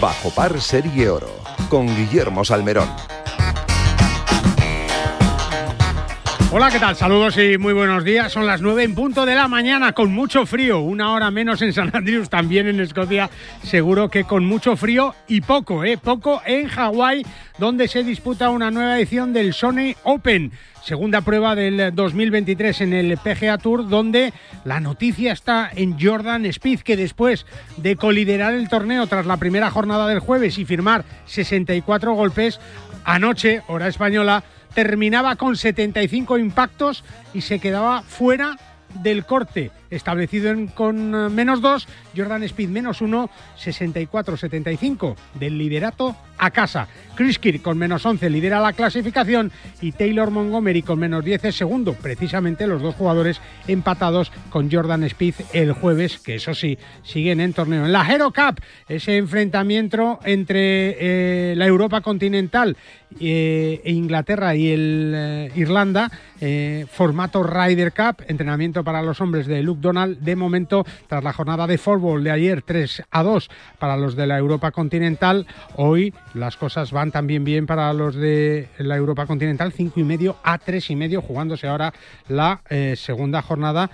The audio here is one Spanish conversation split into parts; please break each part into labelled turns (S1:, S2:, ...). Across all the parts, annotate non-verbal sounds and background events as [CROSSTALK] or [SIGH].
S1: Bajo Par Serie Oro con Guillermo Salmerón.
S2: Hola, ¿qué tal? Saludos y muy buenos días. Son las nueve en punto de la mañana con mucho frío, una hora menos en San Andrews, también en Escocia, seguro que con mucho frío y poco, ¿eh? Poco en Hawái, donde se disputa una nueva edición del Sony Open. Segunda prueba del 2023 en el PGA Tour, donde la noticia está en Jordan Speed, que después de coliderar el torneo tras la primera jornada del jueves y firmar 64 golpes, anoche, hora española, terminaba con 75 impactos y se quedaba fuera del corte establecido con eh, menos 2, Jordan Speed menos 1, 64-75 del liderato a casa. Chris Kirk con menos 11 lidera la clasificación y Taylor Montgomery con menos 10 es segundo. Precisamente los dos jugadores empatados con Jordan Speed el jueves, que eso sí, siguen en torneo. En la Hero Cup, ese enfrentamiento entre eh, la Europa continental eh, e Inglaterra y el Irlanda, formato Ryder Cup, entrenamiento para los hombres de Luke Donald. De momento, tras la jornada de fútbol de ayer, 3 a 2 para los de la Europa continental, hoy las cosas van también bien para los de la Europa continental, 5 y medio a 3 y medio, jugándose ahora la eh, segunda jornada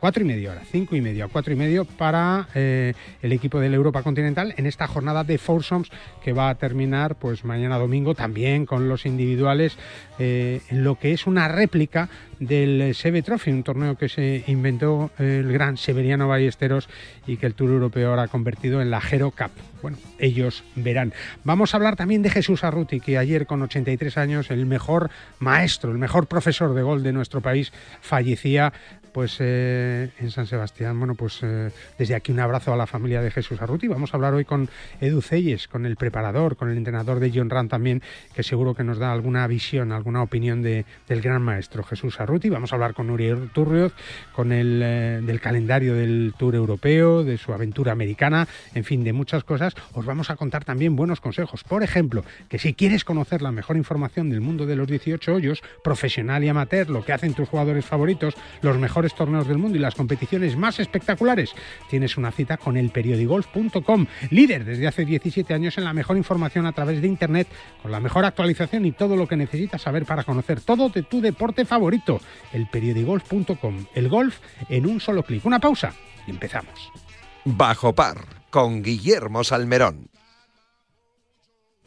S2: cuatro y medio ahora, cinco y medio a cuatro y medio para eh, el equipo de la Europa Continental en esta jornada de foursomes que va a terminar pues mañana domingo también con los individuales eh, en lo que es una réplica del Seve Trophy, un torneo que se inventó el gran Severiano Ballesteros y que el Tour Europeo ahora ha convertido en la Hero Cup. Bueno, ellos verán. Vamos a hablar también de Jesús Arruti, que ayer con 83 años, el mejor maestro, el mejor profesor de gol de nuestro país, fallecía pues eh, en San Sebastián. Bueno, pues eh, desde aquí un abrazo a la familia de Jesús Arruti. Vamos a hablar hoy con Edu Celles, con el preparador, con el entrenador de John Run también, que seguro que nos da alguna visión, alguna opinión de, del gran maestro Jesús Arruti. Vamos a hablar con Uriel Turrioz, con el eh, del calendario del Tour Europeo, de su aventura americana, en fin, de muchas cosas. Os vamos a contar también buenos consejos. Por ejemplo, que si quieres conocer la mejor información del mundo de los 18 hoyos, profesional y amateur, lo que hacen tus jugadores favoritos, los mejores torneos del mundo y las competiciones más espectaculares, tienes una cita con el periodigolf.com, líder desde hace 17 años en la mejor información a través de Internet, con la mejor actualización y todo lo que necesitas saber para conocer todo de tu deporte favorito, el periodigolf.com, el golf en un solo clic. Una pausa y empezamos.
S1: Bajo par con Guillermo Salmerón.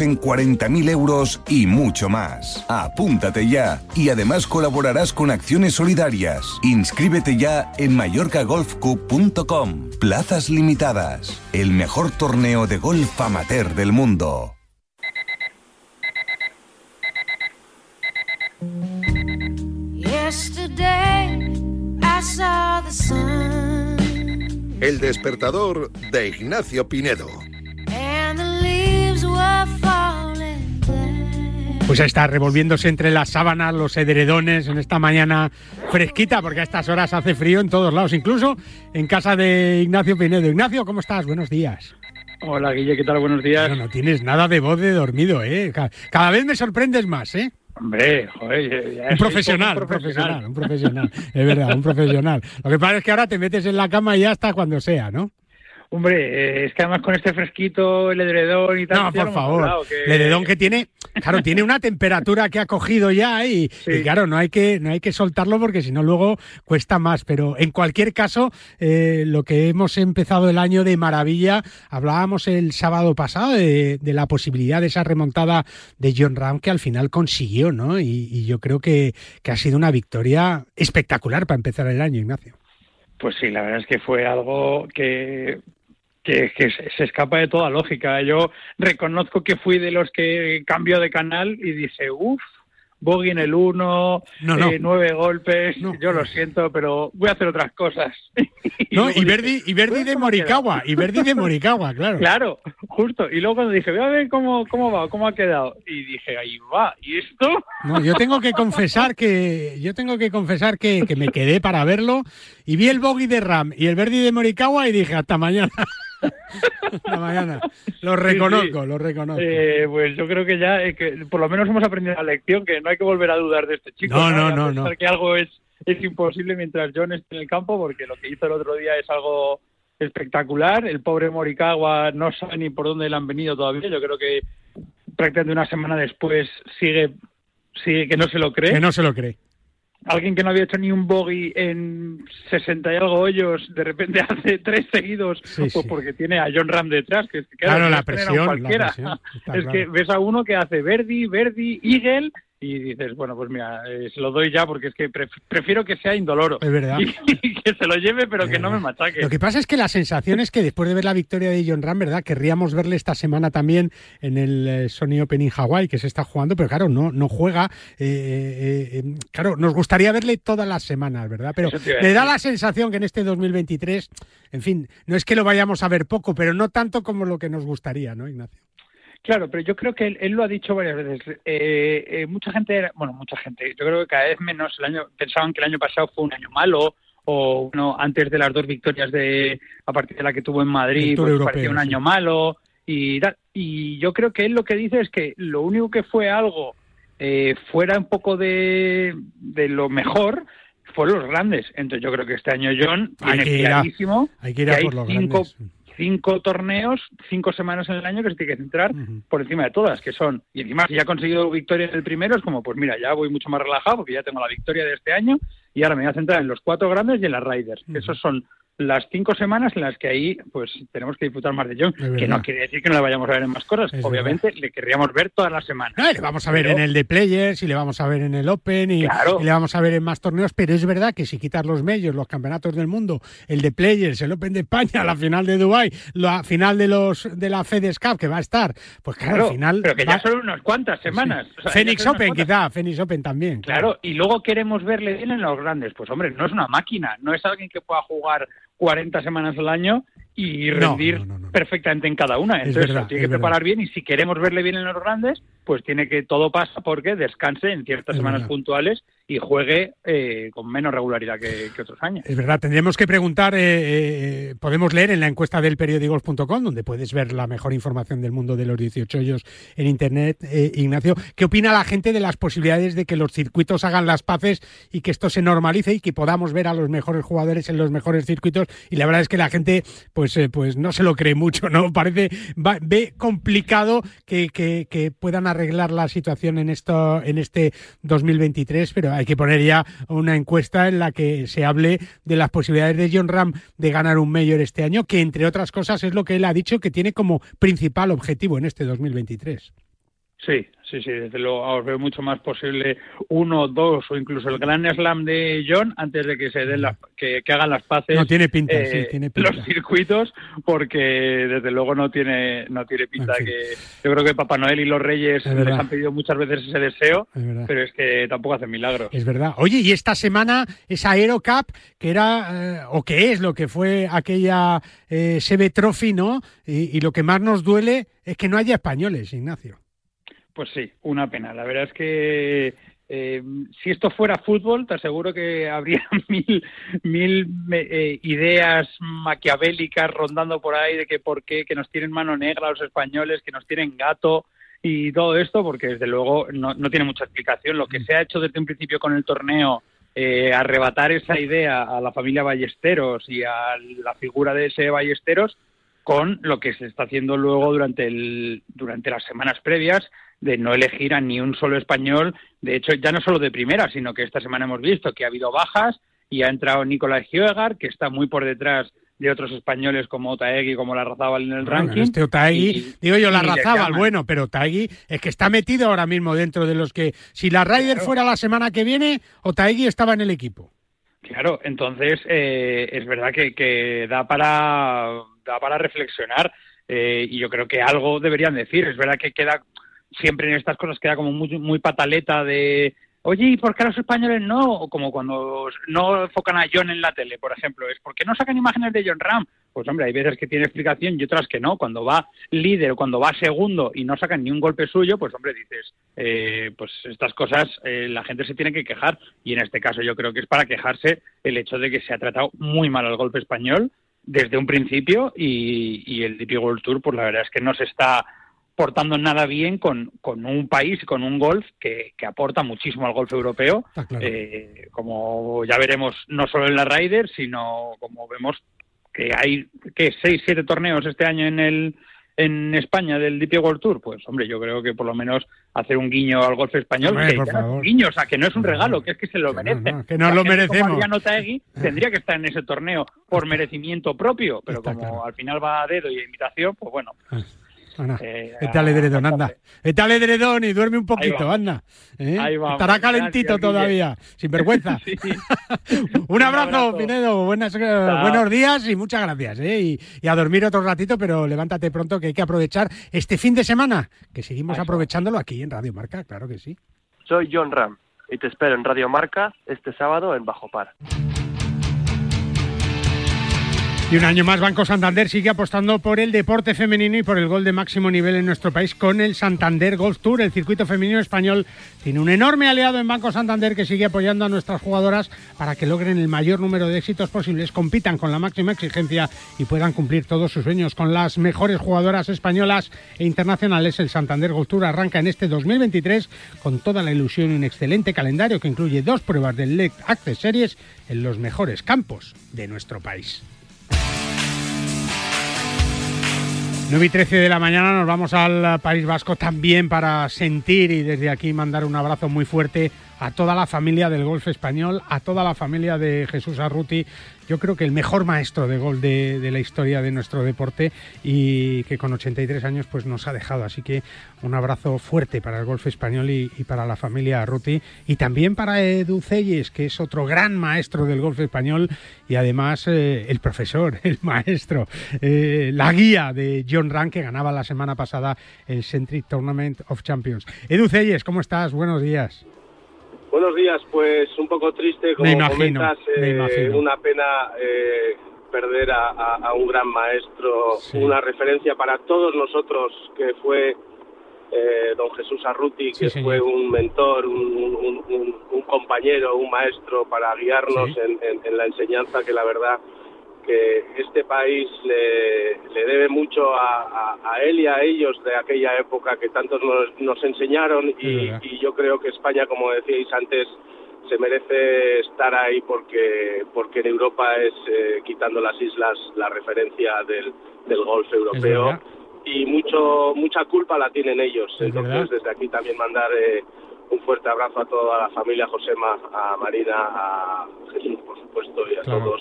S3: en 40.000 euros y mucho más. Apúntate ya y además colaborarás con acciones solidarias. Inscríbete ya en mallorcagolfcup.com. Plazas limitadas. El mejor torneo de golf amateur del mundo.
S1: El despertador de Ignacio Pinedo.
S2: Pues está revolviéndose entre las sábanas, los edredones en esta mañana fresquita, porque a estas horas hace frío en todos lados, incluso en casa de Ignacio Pinedo. Ignacio, ¿cómo estás? Buenos días.
S4: Hola Guille, ¿qué tal? Buenos días.
S2: No, no tienes nada de voz de dormido, ¿eh? Cada vez me sorprendes más, ¿eh?
S4: Hombre, joder,
S2: un profesional, un profesional, un profesional, es verdad, un profesional. Lo que pasa es que ahora te metes en la cama y ya hasta cuando sea, ¿no?
S4: Hombre, eh, es que además con este fresquito, el edredón y tal.
S2: No, por favor. El edredón que tiene, claro, tiene una temperatura que ha cogido ya y, claro, no hay que no hay que soltarlo porque si no luego cuesta más. Pero en cualquier caso, eh, lo que hemos empezado el año de maravilla, hablábamos el sábado pasado de, la posibilidad de esa remontada de John Ram que al final consiguió, ¿no? Y, y yo creo que, que ha sido una victoria espectacular para empezar el año, Ignacio.
S4: Pues sí, la verdad es que fue algo que que, se escapa de toda lógica. Yo reconozco que fui de los que cambió de canal y dije, uff, bogey en el 1, eh, nueve golpes, yo lo siento, pero voy a hacer otras cosas. [LAUGHS]
S2: no, y Verdi, y Verdi de Morikawa, y Verdi de Morikawa, claro.
S4: Claro, justo. Y luego cuando dije, voy a ver cómo, cómo va, cómo ha quedado. Y dije, ahí va, ¿y esto?
S2: No, yo tengo que confesar que, yo tengo que confesar que, que me quedé para verlo y vi el bogey de Ram y el Verdi de Morikawa y dije, hasta mañana. [LAUGHS] [LAUGHS] la mañana. Lo reconozco, lo reconozco.
S4: Eh, pues yo creo que ya, eh, que por lo menos hemos aprendido la lección, que no hay que volver a dudar de este chico.
S2: No, no, no.
S4: no, Que algo es, es imposible mientras John esté en el campo, porque lo que hizo el otro día es algo espectacular. El pobre Morikawa no sabe ni por dónde le han venido todavía. Yo creo que prácticamente una semana después sigue, sigue que no se lo cree.
S2: Que no se lo cree
S4: alguien que no había hecho ni un bogey en 60 y algo hoyos, de repente [LAUGHS] hace tres seguidos, pues porque tiene a John Ram detrás, que,
S2: claro, la presión, cualquiera.
S4: es que [LAUGHS] ves a uno que hace Verdi, Verdi, Eagle y dices, bueno, pues mira, eh, se lo doy ya porque es que prefiero que sea indoloro.
S2: Es verdad. [LAUGHS]
S4: Y, que se lo lleve, pero que no me machaque.
S2: Lo que pasa es que la sensación es que después de ver la victoria de John Ram, ¿verdad? Querríamos verle esta semana también en el eh, Sony Open in Hawaii, que se está jugando, pero claro, no, no juega. Eh, claro, nos gustaría verle todas las semanas, ¿verdad? Pero me da la sensación que en este 2023, en fin, no es que lo vayamos a ver poco, pero no tanto como lo que nos gustaría, ¿no, Ignacio?
S4: Claro, pero yo creo que él, lo ha dicho varias veces. Eh, eh, mucha gente, bueno, mucha gente, yo creo que cada vez menos el año pensaban que el año pasado fue un año malo o bueno, antes de las dos victorias de a partir de la que tuvo en Madrid, pues parecía un año malo y y yo creo que él lo que dice es que lo único que fue algo eh, fuera un poco de, de lo mejor fueron los grandes. Entonces yo creo que este año John tiene clarísimo
S2: hay que, ir a por los cinco, grandes
S4: cinco torneos, cinco semanas en el año que se tiene que centrar por encima de todas, que son, y encima si ya ha conseguido victoria en el primero, es como, pues mira, ya voy mucho más relajado porque ya tengo la victoria de este año y ahora me voy a centrar en los cuatro grandes y en las Riders. Esos son las cinco semanas en las que ahí pues tenemos que disfrutar más de John, que no quiere decir que no le vayamos a ver en más cosas, obviamente le querríamos ver todas las semanas.
S2: le vamos a ver en el de Players y le vamos a ver en el Open y, le vamos a ver en más torneos, pero es verdad que si quitas los medios, los campeonatos del mundo, el de Players, el Open de España, la final de Dubai, la final de los de la FedEx Cup que va a estar, pues claro, al final
S4: pero que ya son unas cuantas semanas.
S2: Phoenix Open quizá, Phoenix Open también.
S4: Claro. y luego queremos verle bien en los grandes, pues hombre, no es una máquina, no es alguien que pueda jugar 40 semanas al año y rendir perfectamente en cada una. Entonces, tiene que preparar bien y si queremos verle bien en los grandes, pues tiene que todo pasa porque descanse en ciertas semanas puntuales y juegue eh, con menos regularidad que, otros años.
S2: Es verdad, tendríamos que preguntar, eh, eh, podemos leer en la encuesta del periódicos.com, donde puedes ver la mejor información del mundo de los 18 hoyos en Internet, Ignacio, ¿qué opina la gente de las posibilidades de que los circuitos hagan las paces y que esto se normalice y que podamos ver a los mejores jugadores en los mejores circuitos? Y la verdad es que la gente pues, pues no se lo cree mucho, ¿no? [LAUGHS] Parece, ve complicado que, que, puedan arreglar la situación en, esto, en este 2023, pero hay que poner ya una encuesta en la que se hable de las posibilidades de John Ram de ganar un mayor este año, que entre otras cosas es lo que él ha dicho que tiene como principal objetivo en este 2023.
S4: Sí, sí, sí, desde luego os veo mucho más posible uno, dos o incluso el gran slam de John antes de que se den la, que, hagan las paces.
S2: No tiene pinta, sí, eh, tiene pinta.
S4: Los circuitos, porque desde luego no tiene, no tiene pinta que. Yo creo que Papá Noel y los Reyes les han pedido muchas veces ese deseo, pero es que tampoco hacen milagros.
S2: Es verdad. Oye, y esta semana esa Aerocup, que era eh, o que es lo que fue aquella eh, Sebe Trophy, ¿no? y lo que más nos duele es que no haya españoles, Ignacio.
S4: Pues sí, una pena. La verdad es que eh, si esto fuera fútbol, te aseguro que [LAUGHS] habría mil, mil eh, ideas maquiavélicas rondando por ahí de que por qué, que nos tienen mano negra los españoles, que nos tienen gato y todo esto, porque desde luego no, no tiene mucha explicación. Lo que se ha hecho desde un principio con el torneo, eh, arrebatar esa idea a la familia Ballesteros y a la figura de ese Ballesteros, con lo que se está haciendo luego durante, el, durante las semanas previas, de no elegir a ni un solo español. De hecho, ya no solo de primera, sino que esta semana hemos visto que ha habido bajas y ha entrado Nicolás Hioegar, que está muy por detrás de otros españoles como Otaegui, como la Razábal en el ranking.
S2: Este Otaegui, digo yo la Razábal, bueno, pero Otaegui es que está metido ahora mismo dentro de los que, si la Ryder fuera la semana que viene, Otaegui estaba en el equipo.
S4: Claro, entonces eh, es verdad que, que, da para da para reflexionar eh, y yo creo que algo deberían decir. Es verdad que queda siempre en estas cosas queda como muy, muy pataleta de, oye, ¿y por qué los españoles no? O como cuando no enfocan a John en la tele, por ejemplo, es ¿por qué no sacan imágenes de John Ram? Pues hombre, hay veces que tiene explicación y otras que no. Cuando va líder o cuando va segundo y no sacan ni un golpe suyo, pues hombre, dices, eh, pues estas cosas eh, la gente se tiene que quejar y en este caso yo creo que es para quejarse el hecho de que se ha tratado muy mal al golpe español desde un principio y, y el DP World Tour, pues la verdad es que no se está portando nada bien con, con un país, con un golf que, que aporta muchísimo al golf europeo, eh, como ya veremos no solo en la Ryder, sino como vemos que hay que seis, siete torneos este año en el en España del DP World Tour, pues hombre, yo creo que por lo menos hacer un guiño al golf español, que un guiño, o sea, que no es un regalo, que es que se lo merece.
S2: que no lo merecemos. [LAUGHS]
S4: tendría que estar en ese torneo por merecimiento propio, pero como al final va a dedo y a invitación, pues bueno. Ah.
S2: Ana, eh, edredón, anda. Vete edredón y duerme un poquito, anda. ¿Eh? Estará calentito todavía, sin vergüenza. [LAUGHS] [LAUGHS] un abrazo, Pinedo. Buenas, eh, buenos días y muchas gracias. ¿eh? Y, a dormir otro ratito, pero levántate pronto que hay que aprovechar este fin de semana, que seguimos aprovechándolo aquí en Radio Marca, claro que sí.
S5: Soy John Ram y te espero en Radio Marca este sábado en Bajo Par.
S2: Y un año más Banco Santander sigue apostando por el deporte femenino y por el gol de máximo nivel en nuestro país con el Santander Golf Tour. El circuito femenino español tiene un enorme aliado en Banco Santander que sigue apoyando a nuestras jugadoras para que logren el mayor número de éxitos posibles, compitan con la máxima exigencia y puedan cumplir todos sus sueños. Con las mejores jugadoras españolas e internacionales, el Santander Golf Tour arranca en este 2023 con toda la ilusión y un excelente calendario que incluye dos pruebas del LED Access Series en los mejores campos de nuestro país. 9 y 13 de la mañana nos vamos al País Vasco también para sentir y desde aquí mandar un abrazo muy fuerte a toda la familia del golf español, a toda la familia de Jesús Arruti, yo creo que el mejor maestro de gol de, la historia de nuestro deporte y que con 83 años pues nos ha dejado. Así que un abrazo fuerte para el golf español y, para la familia Arruti y también para Edu Celles, que es otro gran maestro del golf español y además eh, el profesor, [LAUGHS] el maestro, eh, la guía de John Rank que ganaba la semana pasada el Centric Tournament of Champions. Edu Celles, ¿cómo estás? Buenos días.
S6: Buenos días, pues un poco triste, como comentas, eh, una pena eh, perder a, un gran maestro, una referencia para todos nosotros que fue eh, don Jesús Arruti, que fue un mentor, un, compañero, un maestro para guiarnos en, la enseñanza que la verdad que este país le, debe mucho a, él y a ellos de aquella época que tantos nos, enseñaron y, yo creo que España, como decíais antes, se merece estar ahí porque porque en Europa es, eh, quitando las islas, la referencia del, del golf europeo. Y mucho mucha culpa la tienen ellos. Entonces, desde aquí también mandar eh, un fuerte abrazo a toda la familia Josema, a Marina, a Jesús, por supuesto, y a todos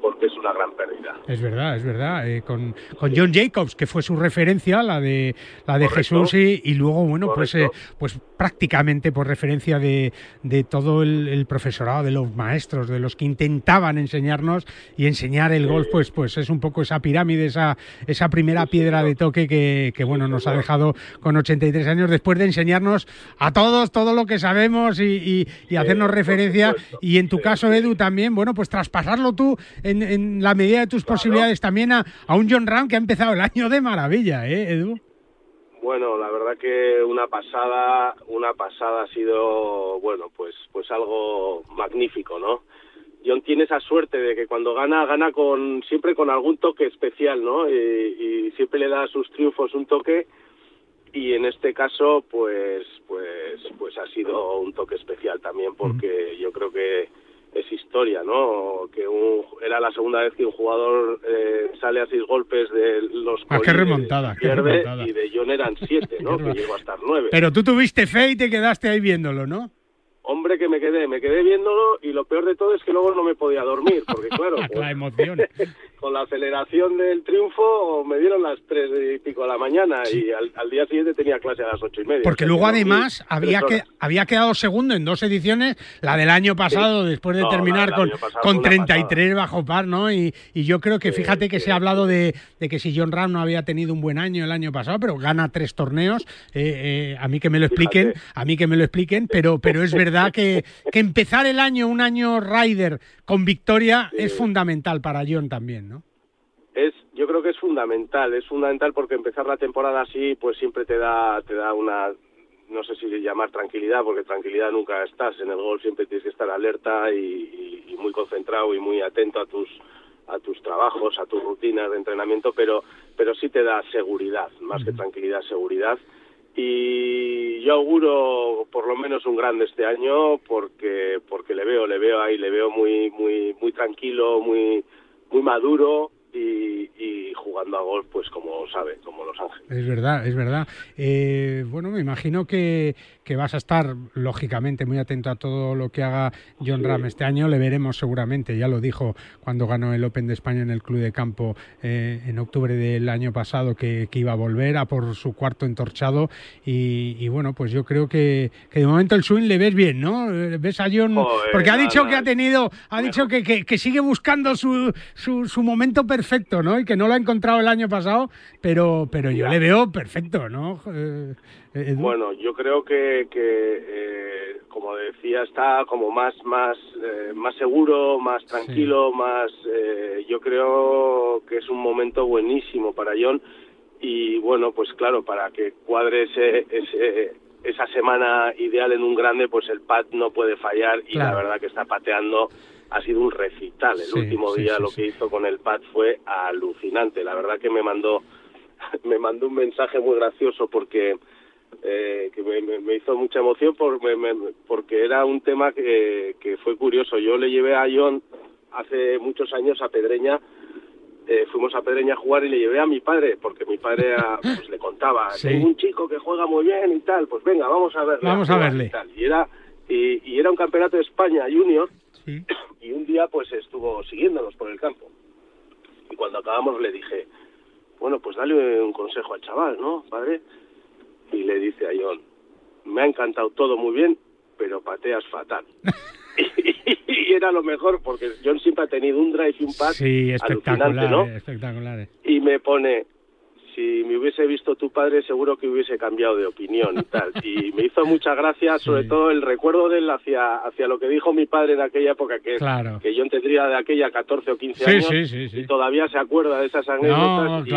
S6: porque es una gran pérdida.
S2: Es verdad, es verdad. Eh, con, con, John Jacobs, que fue su referencia, la de la de Jesús, y, y, luego, bueno, pues, eh, pues prácticamente por referencia de, de todo el, profesorado, de los maestros, de los que intentaban enseñarnos y enseñar el golf, pues, pues es un poco esa pirámide, esa, esa primera piedra de toque que, que bueno, nos ha dejado con 83 años después de enseñarnos a todos todo lo que sabemos y, y, hacernos referencia. Y en tu caso, Edu, también, bueno, pues traspasarlo tú en, la medida de tus posibilidades también a, un John Ram que ha empezado el año de maravilla, ¿eh, Edu?
S6: Bueno, la verdad que una pasada, una pasada ha sido, bueno, pues, pues algo magnífico, ¿no? John tiene esa suerte de que cuando gana, gana con siempre con algún toque especial, ¿no? Y, siempre le da a sus triunfos un toque y en este caso, pues, pues, pues ha sido un toque especial también porque yo creo que es historia, ¿no? Que era la segunda vez que un jugador eh, sale a seis golpes de los
S2: ah, qué remontada, qué remontada.
S6: y de John eran siete, ¿no? [LAUGHS] que llegó a estar nueve.
S2: Pero tú tuviste fe y te quedaste ahí viéndolo, ¿no?
S6: Hombre, que me quedé, me quedé viéndolo y lo peor de todo es que luego no me podía dormir, porque claro, [LAUGHS]
S2: la pues, emoción. [LAUGHS]
S6: con la aceleración del triunfo me dieron las tres y pico de la mañana y al, día siguiente tenía clase a las ocho y media.
S2: Porque luego además había, que, había quedado segundo en dos ediciones, la del año pasado, después de terminar con, con 33 bajo par, ¿no? Y, y yo creo que fíjate que se ha hablado de, de, que si John Ram no había tenido un buen año el año pasado, pero gana tres torneos, eh, eh, a mí que me lo expliquen, a mí que me lo expliquen, pero, pero es verdad [LAUGHS] que, que empezar el año, un año Ryder con victoria, es fundamental para John también, ¿no?
S6: Es, yo creo que es fundamental, es fundamental porque empezar la temporada así, pues siempre te da, te da una, no sé si llamar tranquilidad, porque tranquilidad nunca estás en el gol, siempre tienes que estar alerta y, y muy concentrado y muy atento a tus a tus trabajos, a tus rutinas de entrenamiento, pero pero sí te da seguridad, más que tranquilidad, seguridad y yo auguro por lo menos un grande este año porque porque le veo le veo ahí le veo muy muy muy tranquilo muy muy maduro y, jugando a golf, pues como sabe, como Los Ángeles.
S2: Es verdad, es verdad. Eh, bueno, me imagino que, que, vas a estar, lógicamente, muy atento a todo lo que haga John Ram este año. Le veremos seguramente, ya lo dijo cuando ganó el Open de España en el Club de Campo eh, en octubre del año pasado, que, que, iba a volver a por su cuarto entorchado. Y, y, bueno, pues yo creo que, que de momento el swing le ves bien, ¿no? Eh, ves a John, porque ha dicho que ha tenido, ha dicho que, que, sigue buscando su, su, su momento perfecto perfecto, ¿no? Y que no lo ha encontrado el año pasado, pero, pero yo le veo perfecto, ¿no?
S6: Eh, bueno, yo creo que, que eh, como decía, está como más, más, eh, más seguro, más tranquilo, más. yo creo que es un momento buenísimo para John y bueno, pues claro, para que cuadre ese, ese esa semana ideal en un grande, pues el pad no puede fallar y la verdad que está pateando ha sido un recital. El último día lo que hizo con el pad fue alucinante. La verdad que me mandó [LAUGHS] me mandó un mensaje muy gracioso porque eh, que me, hizo mucha emoción por, porque era un tema que, que fue curioso. Yo le llevé a John hace muchos años a Pedreña eh, fuimos a Pedreña a jugar y le llevé a mi padre, porque mi padre [LAUGHS] pues, le contaba, tengo un chico que juega muy bien y tal, pues venga, vamos a verle.
S2: Vamos a, verle.
S6: Y, era, y, era un campeonato de España junior, [CLEARS THROAT] y un día pues estuvo siguiéndonos por el campo. Y cuando acabamos le dije, bueno, pues dale un consejo al chaval, ¿no, padre? Y le dice a John, me ha encantado todo muy bien, pero pateas fatal. [LAUGHS] [LAUGHS] y era lo mejor porque John siempre ha tenido un drive y un pad
S2: sí, espectacular, ¿no? espectacular.
S6: Y me pone, si me hubiese visto tu padre seguro que hubiese cambiado de opinión y tal. Y me hizo mucha gracia, [LAUGHS] sobre todo el recuerdo de él hacia, hacia lo que dijo mi padre en aquella época, que, que yo tendría de aquella 14 o 15 años, y todavía se acuerda de esas anécdotas.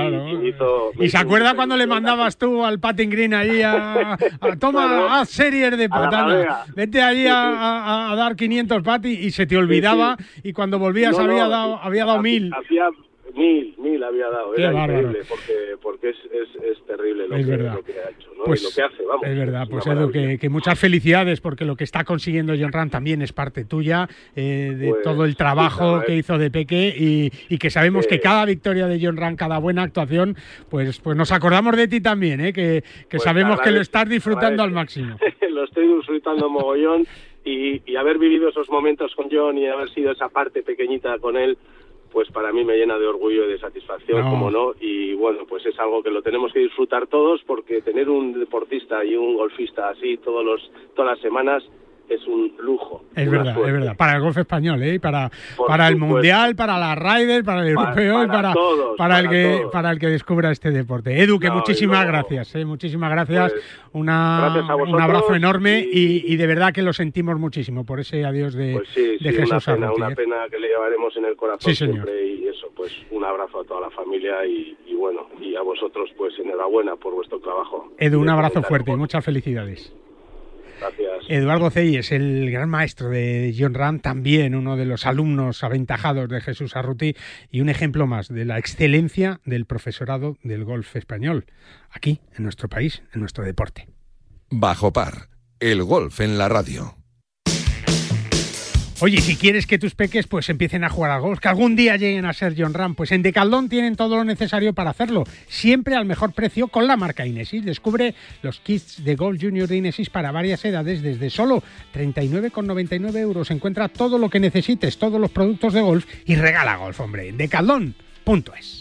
S2: y, se acuerda cuando le mandabas tú al Patting Green ahí a, [LAUGHS] toma, haz series de patana, vete allí a, dar 500 patis y se te olvidaba y cuando volvías había, dado, había dado mil.
S6: Mil, mil había dado. Era increíble porque, porque es, es, es terrible lo, que, lo, que, ha hecho, ¿no?
S2: Pues,
S6: lo que hace, vamos.
S2: Es verdad, pues Edu, que, que, muchas felicidades porque lo que está consiguiendo John Ram también es parte tuya, eh, de pues, todo el trabajo que hizo de Peque y, y que sabemos que cada victoria de John Ram, cada buena actuación, pues, pues nos acordamos de ti también, ¿eh? que, que pues sabemos que lo estás disfrutando al máximo. [LAUGHS]
S6: lo estoy disfrutando mogollón. Y, y, haber vivido esos momentos con John y haber sido esa parte pequeñita con él, pues para mí me llena de orgullo y de satisfacción, como no, y bueno, pues es algo que lo tenemos que disfrutar todos porque tener un deportista y un golfista así todos los, todas las semanas es un lujo.
S2: Es verdad, es verdad. Para el golf español, ¿eh? Para, para el mundial, para la Ryder, para el europeo y para, para, el que para el que descubra este deporte. Edu, que muchísimas gracias, ¿eh? muchísimas gracias. Pues, Una, un abrazo enorme y, de verdad que lo sentimos muchísimo por ese adiós de,
S6: pues sí,
S2: de Jesús
S6: una pena, una ¿eh? pena que le llevaremos en el corazón siempre y eso, pues un abrazo a toda la familia y, y bueno, y a vosotros pues enhorabuena por vuestro trabajo.
S2: Edu, un abrazo fuerte y muchas felicidades.
S6: Gracias.
S2: Eduardo es el gran maestro de John Ram, también uno de los alumnos aventajados de Jesús Arruti y un ejemplo más de la excelencia del profesorado del golf español, aquí, en nuestro país, en nuestro deporte.
S1: Bajo par, el golf en la radio.
S2: Oye, si quieres que tus peques pues empiecen a jugar al golf, que algún día lleguen a ser John Ram, pues en Decaldón tienen todo lo necesario para hacerlo, siempre al mejor precio con la marca Inesis. Descubre los kits de Golf Junior de Inesis para varias edades desde solo 39,99 euros. Encuentra todo lo que necesites, todos los productos de golf y regala golf, hombre. Decaldón.es.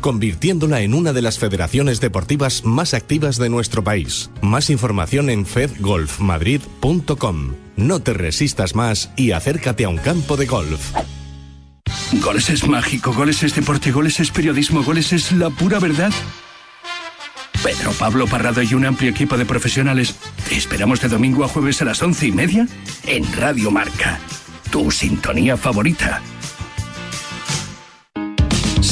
S7: convirtiéndola en una de las federaciones deportivas más activas de nuestro país. Más información en fedgolfmadrid.com. No te resistas más y acércate a un campo de golf.
S8: Goles es mágico, goles es deporte, goles es periodismo, goles es la pura verdad. Pedro Pablo Parrado y un amplio equipo de profesionales te esperamos de domingo a jueves a las once y media en Radio Marca, tu sintonía favorita.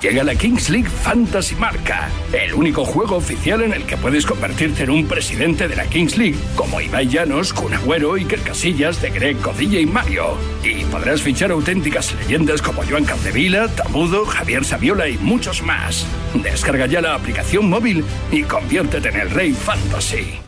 S8: Llega la Kings League Fantasy Marca, el único juego oficial en el que puedes convertirte en un presidente de la Kings League, como Ibai Llanos, Kun Agüero, Iker Casillas, De Greg, Codilla y Mario. Y podrás fichar auténticas leyendas como Joan Capdevila, Tabudo, Javier Saviola y muchos más. Descarga ya la aplicación móvil y conviértete en el rey fantasy.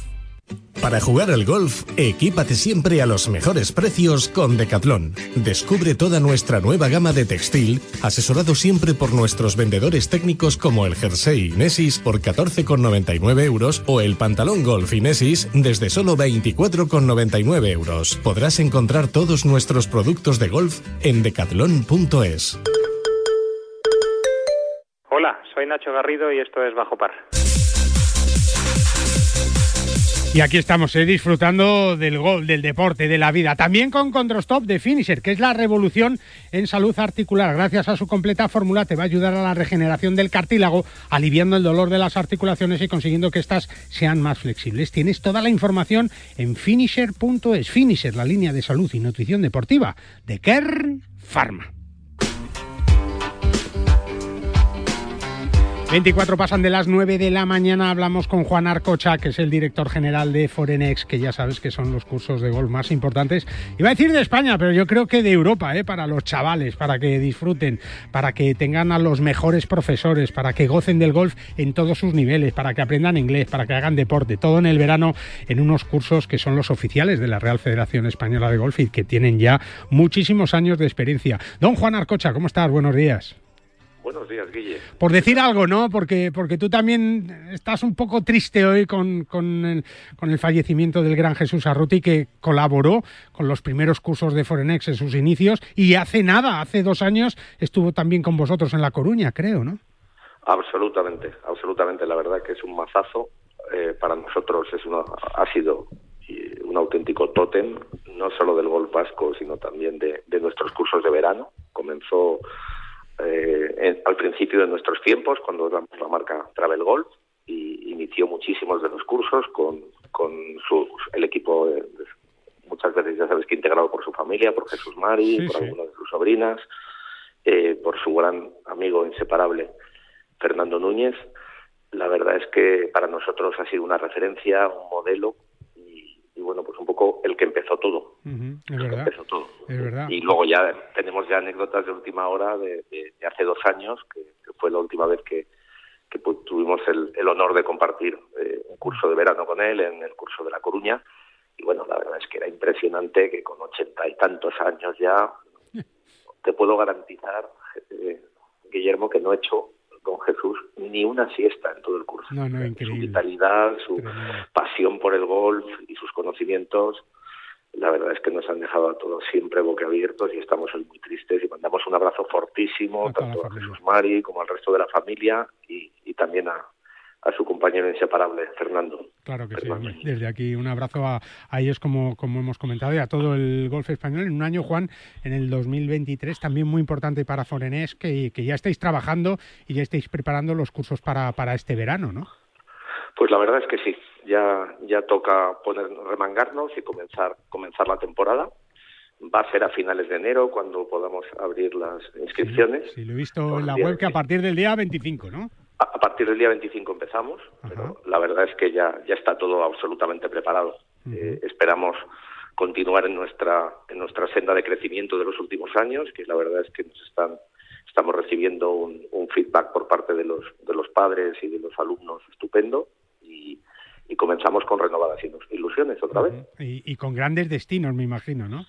S7: Para jugar al golf, equípate siempre a los mejores precios con Decathlon. Descubre toda nuestra nueva gama de textil, asesorado siempre por nuestros vendedores técnicos como el jersey Inesis por 14,99 euros o el pantalón golf Inesis desde solo 24,99 euros. Podrás encontrar todos nuestros productos de golf en decathlon.es.
S9: soy Nacho Garrido y esto es Bajo Par.
S2: Y aquí estamos eh, disfrutando del gol, del deporte, de la vida. También con Condrostop de Finisher, que es la revolución en salud articular. Gracias a su completa fórmula te va a ayudar a la regeneración del cartílago, aliviando el dolor de las articulaciones y consiguiendo que éstas sean más flexibles. Tienes toda la información en finisher.es. Finisher, la línea de salud y nutrición deportiva de Kern Pharma. 24 pasan de las 9 de la mañana. Hablamos con Juan Arcocha, que es el director general de Forenex, que ya sabes que son los cursos de golf más importantes. Iba a decir de España, pero yo creo que de Europa, ¿eh? para los chavales, para que disfruten, para que tengan a los mejores profesores, para que gocen del golf en todos sus niveles, para que aprendan inglés, para que hagan deporte. Todo en el verano en unos cursos que son los oficiales de la Real Federación Española de Golf y que tienen ya muchísimos años de experiencia. Don Juan Arcocha, ¿cómo estás? Buenos días.
S10: Buenos días, Guille.
S2: Por decir algo, ¿no? Porque, porque tú también estás un poco triste hoy con, con, el, con el fallecimiento del gran Jesús Arruti, que colaboró con los primeros cursos de Forenex en sus inicios y hace nada, hace dos años, estuvo también con vosotros en La Coruña, creo, ¿no?
S10: Absolutamente, absolutamente. La verdad que es un mazazo. Eh, para nosotros es una, ha sido un auténtico tótem, no solo del golf vasco, sino también de, de nuestros cursos de verano. Comenzó eh, al principio de nuestros tiempos, cuando éramos la marca Travel Golf, y inició muchísimos de los cursos con, con el equipo, muchas veces ya sabes que integrado por su familia, por Jesús Mari, por algunas de sus sobrinas, eh, por su gran amigo inseparable Fernando Núñez. La verdad es que para nosotros ha sido una referencia, un modelo y bueno, pues un poco el que empezó todo.
S2: es, verdad,
S10: empezó todo.
S2: es verdad.
S10: Y luego ya tenemos ya anécdotas de última hora de, hace dos años, que, fue la última vez que, que tuvimos el, el, honor de compartir eh, un curso de verano con él en el curso de La Coruña. Y bueno, la verdad es que era impresionante que con ochenta y tantos años ya [LAUGHS] te puedo garantizar, eh, Guillermo, que no he hecho con Jesús ni una siesta en todo el curso.
S2: No, no,
S10: Su vitalidad, su pasión por el golf y sus conocimientos, la verdad es que nos han dejado a todos siempre boquiabiertos y estamos muy tristes y mandamos un abrazo fortísimo tanto a Jesús Mari como al resto de la familia y, y también a, a su compañero inseparable, Fernando.
S2: Claro que sí. Desde aquí un abrazo a, ellos, como, como hemos comentado, y a todo el golf español. En un año, Juan, en el 2023, también muy importante para Forenés, que, que ya estáis trabajando y ya estáis preparando los cursos para, para este verano, ¿no?
S10: Pues la verdad es que sí. Ya, ya toca poner, remangarnos y comenzar, comenzar la temporada va a ser a finales de enero cuando podamos abrir las inscripciones.
S2: Sí, lo he visto en la web que a partir del día 25, ¿no?
S10: A partir del día 25 empezamos, pero la verdad es que ya, ya está todo absolutamente preparado. Eh, esperamos continuar en nuestra, en nuestra senda de crecimiento de los últimos años, que la verdad es que nos están, estamos recibiendo un, feedback por parte de los, de los padres y de los alumnos estupendo y, y comenzamos con renovadas ilusiones otra vez.
S2: y con grandes destinos, me imagino, ¿no?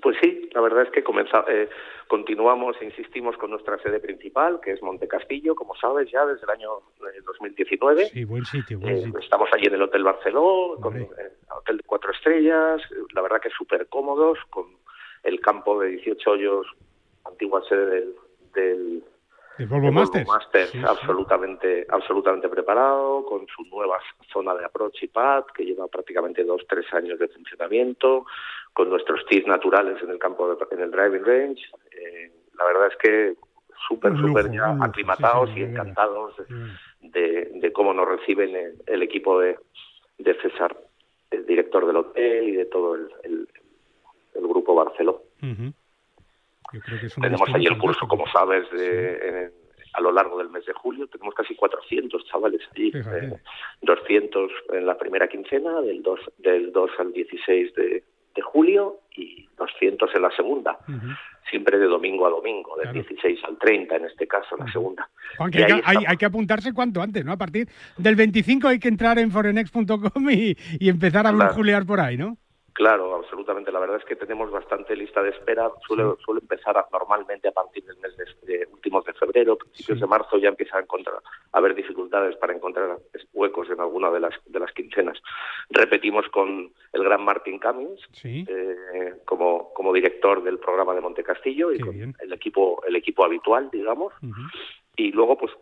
S10: Pues sí, la verdad es que comenzamos eh, continuamos e insistimos con nuestra sede principal, que es Monte Castillo, como sabes, ya desde el año 2019.
S2: Sí, buen sitio, buen
S10: eh,
S2: sitio.
S10: Estamos allí en el Hotel Barceló, con el eh, hotel de cuatro estrellas, la verdad que súper cómodos, con el campo de 18 hoyos, antigua sede del, del
S2: el Volvo Masters,
S10: absolutamente, absolutamente preparado, con su nueva zona de approach y pad, que lleva prácticamente dos, tres años de funcionamiento, con nuestros tees naturales en el campo, en el driving range. La verdad es que súper, súper ya aclimatados y encantados de, de, cómo nos reciben el, equipo de, de, César, el director del hotel y de todo el, el, grupo Barceló. Tenemos ahí el curso, como sabes, de, a lo largo del mes de julio. Tenemos casi 400 chavales allí. 200 eh, en la primera quincena, del 2, del 2 al 16 de, de julio y 200 en la segunda, siempre de domingo a domingo, del 16 al 30 en este caso, la segunda.
S2: hay, que, hay, que apuntarse cuanto antes, ¿no? A partir del 25 hay que entrar en forenex.com y, y, empezar a claro. por ahí, ¿no?
S10: Claro, absolutamente. La verdad es que tenemos bastante lista de espera. Suele, suele empezar normalmente a partir del mes de, últimos de febrero, principios de marzo ya empieza a encontrar a haber dificultades para encontrar huecos en alguna de las de las quincenas. Repetimos con el gran Martin Cummings eh, como como director del programa de Monte Castillo y con el equipo el equipo habitual, digamos. Y luego pues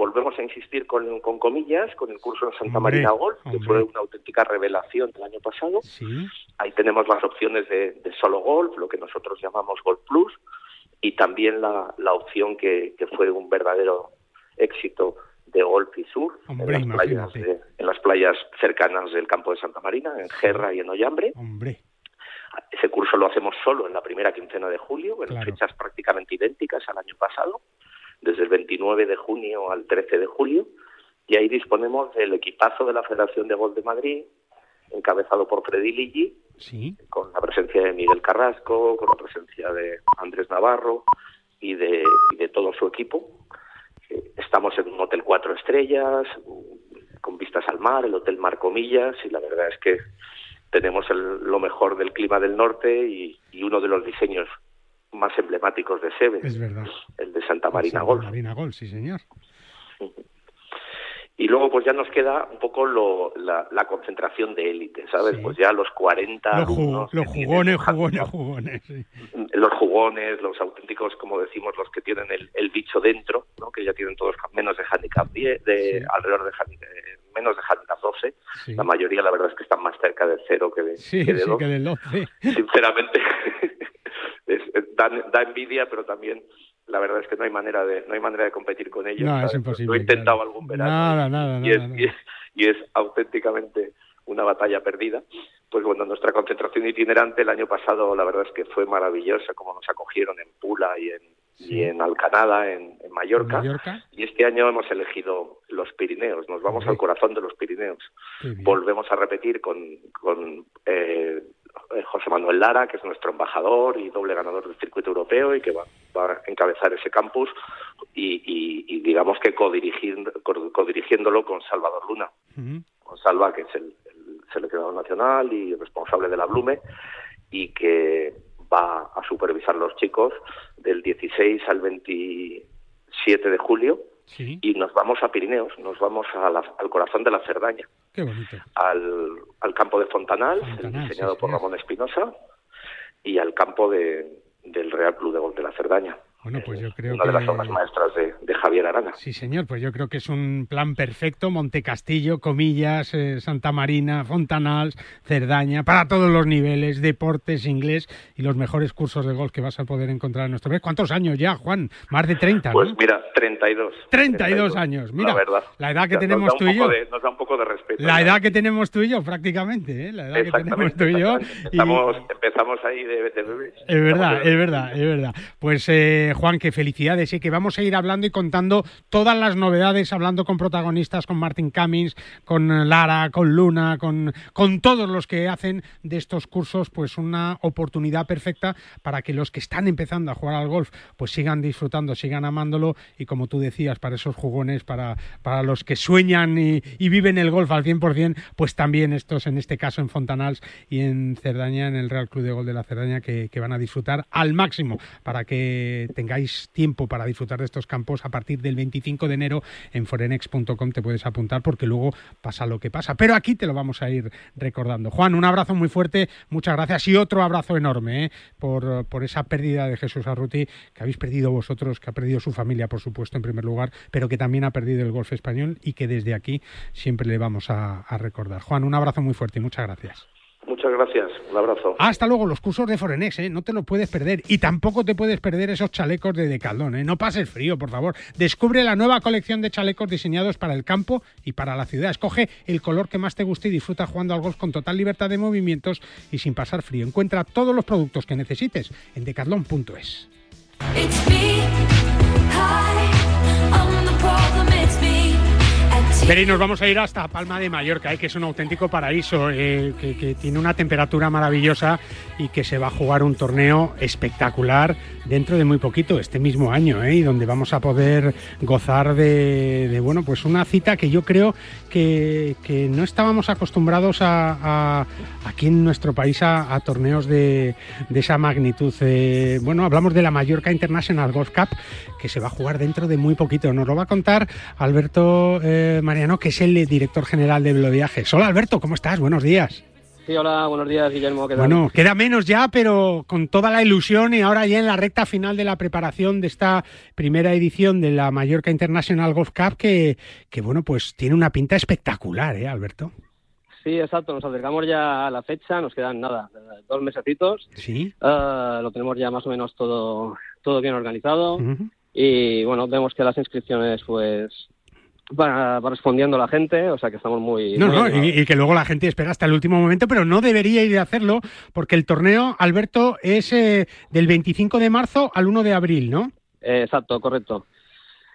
S10: volvemos a insistir con, comillas con el curso de Santa Marina Golf, que fue una auténtica revelación del año pasado. Ahí tenemos las opciones de, solo golf, lo que nosotros llamamos Golf Plus, y también la, la opción que, que fue un verdadero éxito de golf y sur en, las playas en, las playas cercanas del campo de Santa Marina, en Gerra y en Ollambre. Ese curso lo hacemos solo en la primera quincena de julio, en fechas prácticamente idénticas al año pasado, desde el 29 de junio al 13 de julio, y ahí disponemos del equipazo de la Federación de Golf de Madrid, encabezado por Freddy Ligi, con la presencia de Miguel Carrasco, con la presencia de Andrés Navarro y de, y de todo su equipo. Estamos en un hotel cuatro estrellas, con vistas al mar, el Hotel Marcomillas, y la verdad es que tenemos lo mejor del clima del norte y, uno de los diseños más emblemáticos de Sebe,
S2: es verdad.
S10: el de Santa Marina Santa
S2: Marina Golf, sí señor.
S10: Y luego pues ya nos queda un poco lo, la, concentración de élite, ¿sabes? Pues ya los 40
S2: los, los jugones, jugones, jugones.
S10: Los jugones, los auténticos, como decimos, los que tienen el, bicho dentro, ¿no? Que ya tienen todos menos de handicap 10, de, alrededor de, menos de handicap 12. La mayoría la verdad es que están más cerca del cero que, de, que, de
S2: que del 12.
S10: Sinceramente, [LAUGHS] da envidia, pero también la verdad es que no hay manera de no hay manera de competir con ellos.
S2: No, es imposible. Lo
S10: he intentado algún verano
S2: nada, nada,
S10: y, es, Y, es, auténticamente una batalla perdida. Pues bueno, nuestra concentración itinerante el año pasado la verdad es que fue maravillosa, como nos acogieron en Pula y en, y en Alcanada, en, Mallorca. Y este año hemos elegido los Pirineos, nos vamos al corazón de los Pirineos. Volvemos a repetir con, con eh, José Manuel Lara, que es nuestro embajador y doble ganador del circuito europeo y que va, a encabezar ese campus y, digamos que codirigiéndolo con Salvador Luna. Con Salva, que es el, seleccionador nacional y responsable de la Blume y que va a supervisar los chicos del 16 al 27 de julio y nos vamos a Pirineos, nos vamos al corazón de la Cerdaña. Al, al campo de Fontanal, diseñado por Ramón Espinosa, y al campo de, del Real Club de Gol de la Cerdaña.
S2: Bueno, pues yo creo
S10: una de las obras maestras de, Javier Arana.
S2: Sí, señor, pues yo creo que es un plan perfecto. Montecastillo, Comillas, eh, Santa Marina, Fontanals, Cerdaña, para todos los niveles, deportes, inglés y los mejores cursos de golf que vas a poder encontrar en nuestro país. ¿Cuántos años ya, Juan? Más de 30,
S10: Pues mira, 32.
S2: 32. años, mira. La, edad que tenemos tú y yo.
S10: nos da un poco de respeto.
S2: La edad que tenemos tú y yo, prácticamente, ¿eh? La edad que tenemos tú y yo.
S10: Empezamos, ahí de, bebés.
S2: Es verdad, es verdad, es verdad. Pues... Eh, Juan, que felicidades y que vamos a ir hablando y contando todas las novedades, hablando con protagonistas, con Martin Cummings, con Lara, con Luna, con, con todos los que hacen de estos cursos pues una oportunidad perfecta para que los que están empezando a jugar al golf pues sigan disfrutando, sigan amándolo y como tú decías, para esos jugones, para, para los que sueñan y, viven el golf al 100%, pues también estos, en este caso en Fontanals y en Cerdaña, en el Real Club de Golf de la Cerdaña, que, que van a disfrutar al máximo para que tengáis tiempo para disfrutar de estos campos a partir del 25 de enero en forenex.com te puedes apuntar porque luego pasa lo que pasa. Pero aquí te lo vamos a ir recordando. Juan, un abrazo muy fuerte, muchas gracias y otro abrazo enorme ¿eh? por, por esa pérdida de Jesús Arruti que habéis perdido vosotros, que ha perdido su familia, por supuesto, en primer lugar, pero que también ha perdido el golf español y que desde aquí siempre le vamos a recordar. Juan, un abrazo muy fuerte y muchas gracias.
S10: Muchas gracias, un abrazo.
S2: Hasta luego, los cursos de Forenex, ¿eh? no te lo puedes perder. Y tampoco te puedes perder esos chalecos de Decaldón, ¿eh? no pases frío, por favor. Descubre la nueva colección de chalecos diseñados para el campo y para la ciudad. Escoge el color que más te guste y disfruta jugando al golf con total libertad de movimientos y sin pasar frío. Encuentra todos los productos que necesites en decathlon.es. Pero nos vamos a ir hasta Palma de Mallorca, eh, que es un auténtico paraíso, eh, que, tiene una temperatura maravillosa y que se va a jugar un torneo espectacular dentro de muy poquito, este mismo año, eh, y donde vamos a poder gozar de, bueno, pues una cita que yo creo que, no estábamos acostumbrados a, aquí en nuestro país a, torneos de, esa magnitud. bueno, hablamos de la Mallorca International Golf Cup, que se va a jugar dentro de muy poquito. Nos lo va a contar Alberto María que es el director general de Viajes. Hola Alberto, ¿cómo estás? Buenos días.
S11: Sí, hola, buenos días, Guillermo. ¿qué tal?
S2: Bueno, queda menos ya, pero con toda la ilusión y ahora ya en la recta final de la preparación de esta primera edición de la Mallorca International Golf Cup, que, que bueno, pues tiene una pinta espectacular, ¿eh, Alberto?
S11: Sí, exacto, nos acercamos ya a la fecha, nos quedan nada, dos mesecitos.
S2: Sí.
S11: Eh, lo tenemos ya más o menos todo, todo bien organizado. Y bueno, vemos que las inscripciones, pues, va, va respondiendo la gente, o sea que estamos muy.
S2: No,
S11: muy
S2: no, y, y que luego la gente espera hasta el último momento, pero no debería ir a hacerlo, porque el torneo, Alberto, es eh, del 25 de marzo al 1 de abril, ¿no?
S11: Eh, exacto, correcto.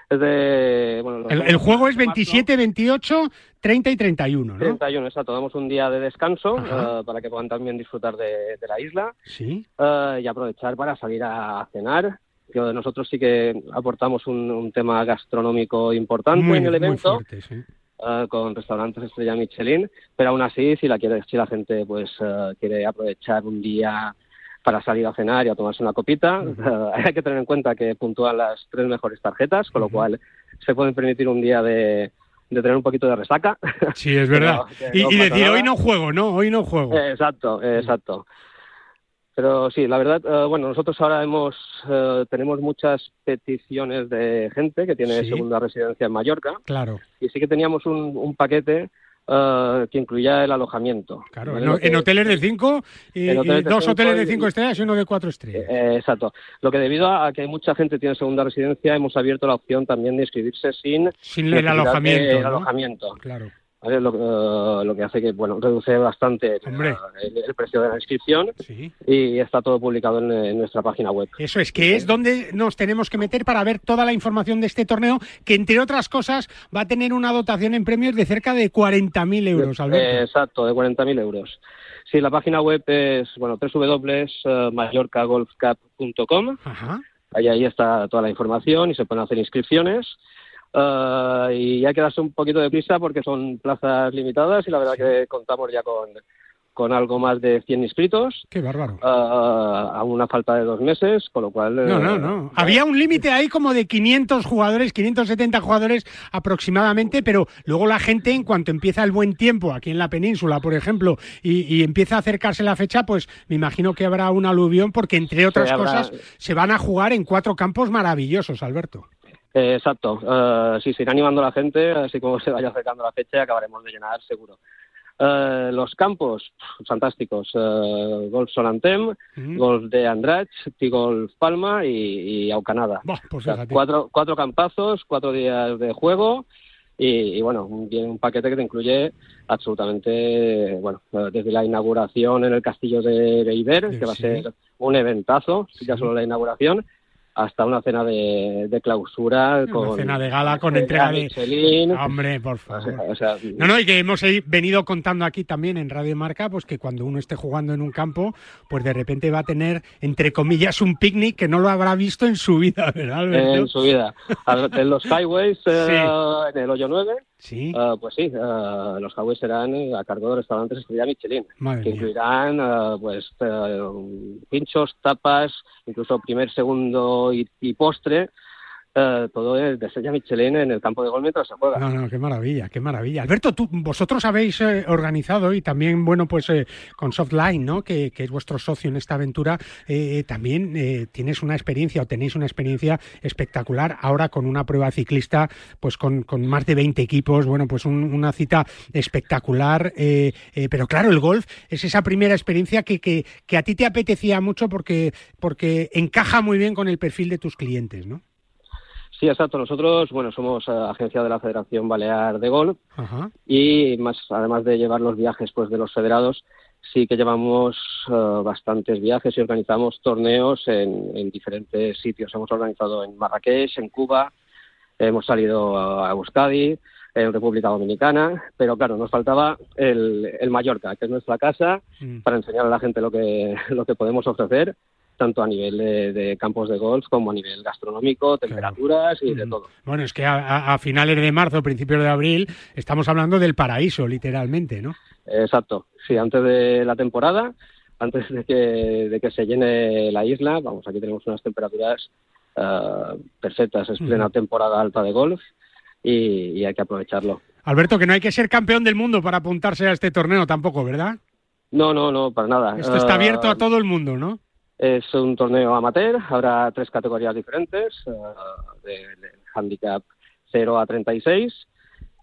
S11: Es de. Bueno,
S2: El, el juego es
S11: de marzo,
S2: 27, 28, 30 y 31, ¿no?
S11: 31, exacto. Damos un día de descanso eh, para que puedan también disfrutar de, de la isla
S2: Sí.
S11: eh, y aprovechar para salir a cenar. Que nosotros sí que aportamos un, un tema gastronómico importante
S2: Muy,
S11: en el evento.
S2: fuerte, sí.
S11: eh, con restaurantes estrella Michelin, pero aún así si la quiere, si la gente pues eh, quiere aprovechar un día para salir a cenar y a tomarse una copita, [LAUGHS] hay que tener en cuenta que puntúan las tres mejores tarjetas, con lo cual se pueden permitir un día de, de tener un poquito de resaca.
S2: Sí, es verdad. [LAUGHS] Y decir,
S11: nada.
S2: hoy no juego, no, hoy no juego.
S11: Eh, Exacto, eh, exacto. Pero sí, la verdad, eh, bueno, nosotros ahora hemos eh, tenemos muchas peticiones de gente que tiene
S2: Sí.
S11: segunda residencia en Mallorca
S2: Claro,
S11: y sí que teníamos un, un paquete eh, que incluía el alojamiento.
S2: claro. En,
S11: Lo que-
S2: en hoteles de 5 y, dos
S11: cinco
S2: hoteles de 5 estrellas y uno de 4 estrellas.
S11: Eh, exacto. Lo que debido a que mucha gente tiene segunda residencia, hemos abierto la opción también de inscribirse sin,
S2: Sin el alojamiento, ¿no?
S11: alojamiento.
S2: Claro.
S11: ¿Vale? Lo, eh, lo que hace que bueno reduce bastante el, precio de la inscripción
S2: Sí.
S11: y está todo publicado en, en nuestra página web.
S2: Eso es, que es donde nos tenemos que meter para ver toda la información de este torneo, que entre otras cosas va a tener una dotación en premios de cerca de 40.000 euros, Alberto.
S11: Eh, exacto, de 40.000 euros. Sí, la página web es bueno www.mallorcagolfcup.com. Ahí, ahí está toda la información y se pueden hacer inscripciones. Eh, y hay que darse un poquito de prisa porque son plazas limitadas y la verdad que contamos ya con, con algo más de 100 inscritos.
S2: Qué bárbaro.
S11: eh, a una falta de dos meses, con lo cual...
S2: No,
S11: eh,
S2: no, no. Había un límite ahí como de 500 jugadores, 570 jugadores aproximadamente, pero luego la gente, en cuanto empieza el buen tiempo aquí en la península, por ejemplo, y, y empieza a acercarse la fecha, pues me imagino que habrá un aluvión, porque entre otras
S11: habrá-
S2: cosas se van a jugar en cuatro campos maravillosos, Alberto.
S11: Eh, exacto. Eh, sí, se irá animando la gente, así como [LAUGHS] se vaya acercando la fecha acabaremos de llenar, seguro. Eh, los campos, fantásticos. Eh, golf Solantem,
S2: Mm.
S11: Golf de Andrach, T-Golf Palma y, y Aucanada.
S2: Buah, pues
S11: O sea, cuatro, cuatro campazos, cuatro días de juego y, y, bueno, un, paquete que te incluye absolutamente, bueno, desde la inauguración en el castillo de Beiber, que va a ser un eventazo, ya solo la inauguración, hasta una cena de, de clausura con
S2: Una cena de gala con entrega de...
S11: Michelin.
S2: Hombre, por
S11: O
S2: favor.
S11: sea, o sea,
S2: No, no, y que hemos venido contando aquí también en Radio Marca, pues que cuando uno esté jugando en un campo, pues de repente va a tener, entre comillas, un picnic que no lo habrá visto en su vida, ¿verdad, Alberto?
S11: en su vida. En los highways, [LAUGHS] eh, en el hoyo 9,
S2: Sí.
S11: eh, pues sí, eh, los highways serán eh, a cargo de restaurantes Estrella Michelin,
S2: Madre
S11: que incluirán eh, pues pinchos, tapas, incluso primer, segundo y, y postre, eh, todo es de Estrella Michelin en el campo de gol mientras se juega.
S2: No, no, qué maravilla, qué maravilla. Alberto, tú, vosotros habéis eh, organizado y también, bueno, pues eh, con Softline, ¿no? Que, es vuestro socio en esta aventura, eh, también tienes una experiencia o tenéis una experiencia espectacular ahora con una prueba ciclista, pues con, más de 20 equipos, bueno, pues un- una cita espectacular. pero claro, el golf es esa primera experiencia que, que, que a ti te apetecía mucho porque encaja muy bien con el perfil de tus clientes, ¿no?
S11: Sí, exacto. Nosotros, bueno, somos eh, agencia de la Federación Balear de Golf
S2: Ajá.
S11: y más además de llevar los viajes pues de los federados sí que llevamos eh, bastantes viajes y organizamos torneos en, en diferentes sitios hemos organizado en Marrakech en Cuba hemos salido a Euskadi en República Dominicana pero claro nos faltaba el, el Mallorca que es nuestra casa
S2: Mm.
S11: para enseñar a la gente lo que [LAUGHS] lo que podemos ofrecer tanto a nivel de, de campos de golf como a nivel gastronómico, temperaturas y de todo.
S2: Bueno, es que a, finales de marzo, principios de abril, estamos hablando del paraíso, literalmente, ¿no?
S11: Exacto, sí, antes de la temporada, antes de que, de que se llene la isla, vamos, aquí tenemos unas temperaturas eh, perfectas, es plena temporada alta de golf y, y hay que aprovecharlo.
S2: Alberto, que no hay que ser campeón del mundo para apuntarse a este torneo tampoco, ¿verdad?
S11: No, no, no, para nada.
S2: Esto está abierto a
S11: Ah,
S2: todo el mundo, ¿no?
S11: Es un torneo amateur, habrá tres categorías diferentes, eh, de, de handicap 0 a 36,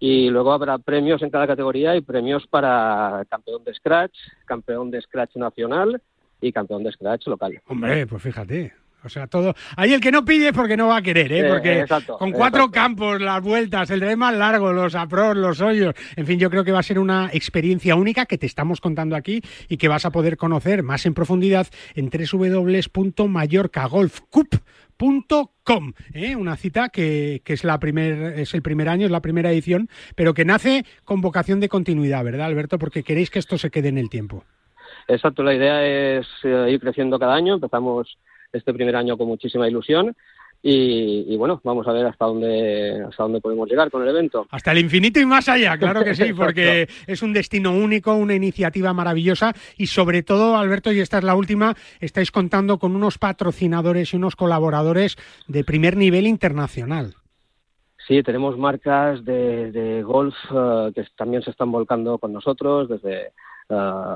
S11: y luego habrá premios en cada categoría y premios para campeón de Scratch, campeón de Scratch nacional y campeón de Scratch local.
S2: Hombre, pues fíjate. O sea, todo. Ahí el que no pide es porque no va a querer, ¿eh? Porque
S11: exacto,
S2: con cuatro
S11: exacto.
S2: campos, las vueltas, el drive más largo, los apros, los hoyos. En fin, yo creo que va a ser una experiencia única que te estamos contando aquí y que vas a poder conocer más en profundidad en www.mallorcagolfcup.com. ¿eh? Una cita que, que es, la primer, es el primer año, es la primera edición, pero que nace con vocación de continuidad, ¿verdad, Alberto? Porque queréis que esto se quede en el tiempo.
S11: Exacto, la idea es eh, ir creciendo cada año. Empezamos este primer año con muchísima ilusión y, y bueno, vamos a ver hasta dónde hasta dónde podemos llegar con el evento.
S2: Hasta el infinito y más allá, claro que sí, [LAUGHS] porque es un destino único, una iniciativa maravillosa y sobre todo, Alberto, y esta es la última, estáis contando con unos patrocinadores y unos colaboradores de primer nivel internacional.
S11: Sí, tenemos marcas de, de golf eh, que también se están volcando con nosotros, desde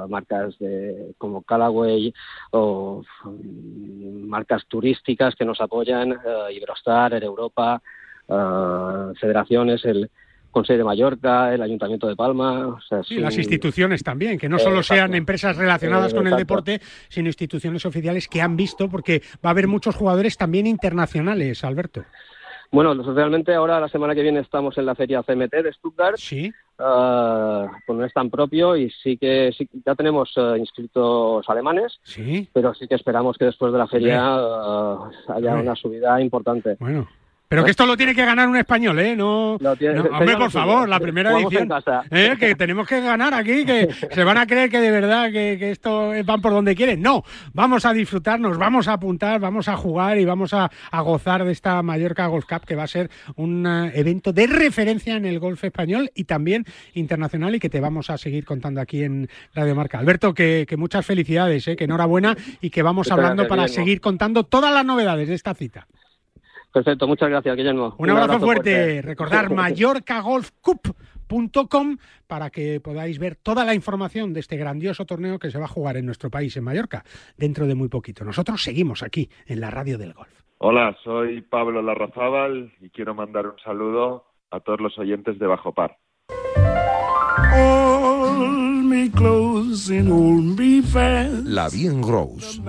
S11: marcas de, como Callaway o mm, marcas turísticas que nos apoyan, eh, Iberostar, Air Europa, eh, federaciones, el Consejo de Mallorca, el Ayuntamiento de Palma. O sea,
S2: Sí, las instituciones también, que no solo sean empresas relacionadas
S11: Eh,
S2: con el
S11: exacto.
S2: deporte, sino instituciones oficiales que han visto, porque va a haber muchos jugadores también internacionales, Alberto.
S11: Bueno, realmente ahora la semana que viene estamos en la feria CMT de Stuttgart.
S2: Sí.
S11: con un stand propio y sí que sí, ya tenemos eh, inscritos alemanes.
S2: Sí.
S11: Pero sí que esperamos que después de la feria eh, haya una subida importante.
S2: Bueno. Pero que esto lo tiene que ganar un español, ¿eh? No,
S11: tiene-
S2: no, hombre, por favor, la primera
S11: Jugamos en
S2: edición. ¿eh? Que tenemos que ganar aquí, que [LAUGHS] se van a creer que de verdad que, que esto van por donde quieren. No, vamos a disfrutarnos, vamos a apuntar, vamos a jugar y vamos a, a gozar de esta Mallorca Golf Cup, que va a ser un eh, evento de referencia en el golf español y también internacional y que te vamos a seguir contando aquí en Radio Marca. Alberto, que, que muchas felicidades, ¿eh? que enhorabuena y que vamos
S11: Muchas
S2: hablando
S11: gracias,
S2: para seguir contando todas las novedades de esta cita.
S11: Perfecto, muchas gracias, Guillermo.
S2: Un abrazo, fuerte. Recordar [LAUGHS] mallorcagolfcup.com para que podáis ver toda la información de este grandioso torneo que se va a jugar en nuestro país, en Mallorca, dentro de muy poquito. Nosotros seguimos aquí en la radio del golf.
S12: Hola, soy Pablo Larrazábal y quiero mandar un saludo a todos los oyentes de Bajo Par.
S13: Me close and hold me fast.
S1: La Bien Rose.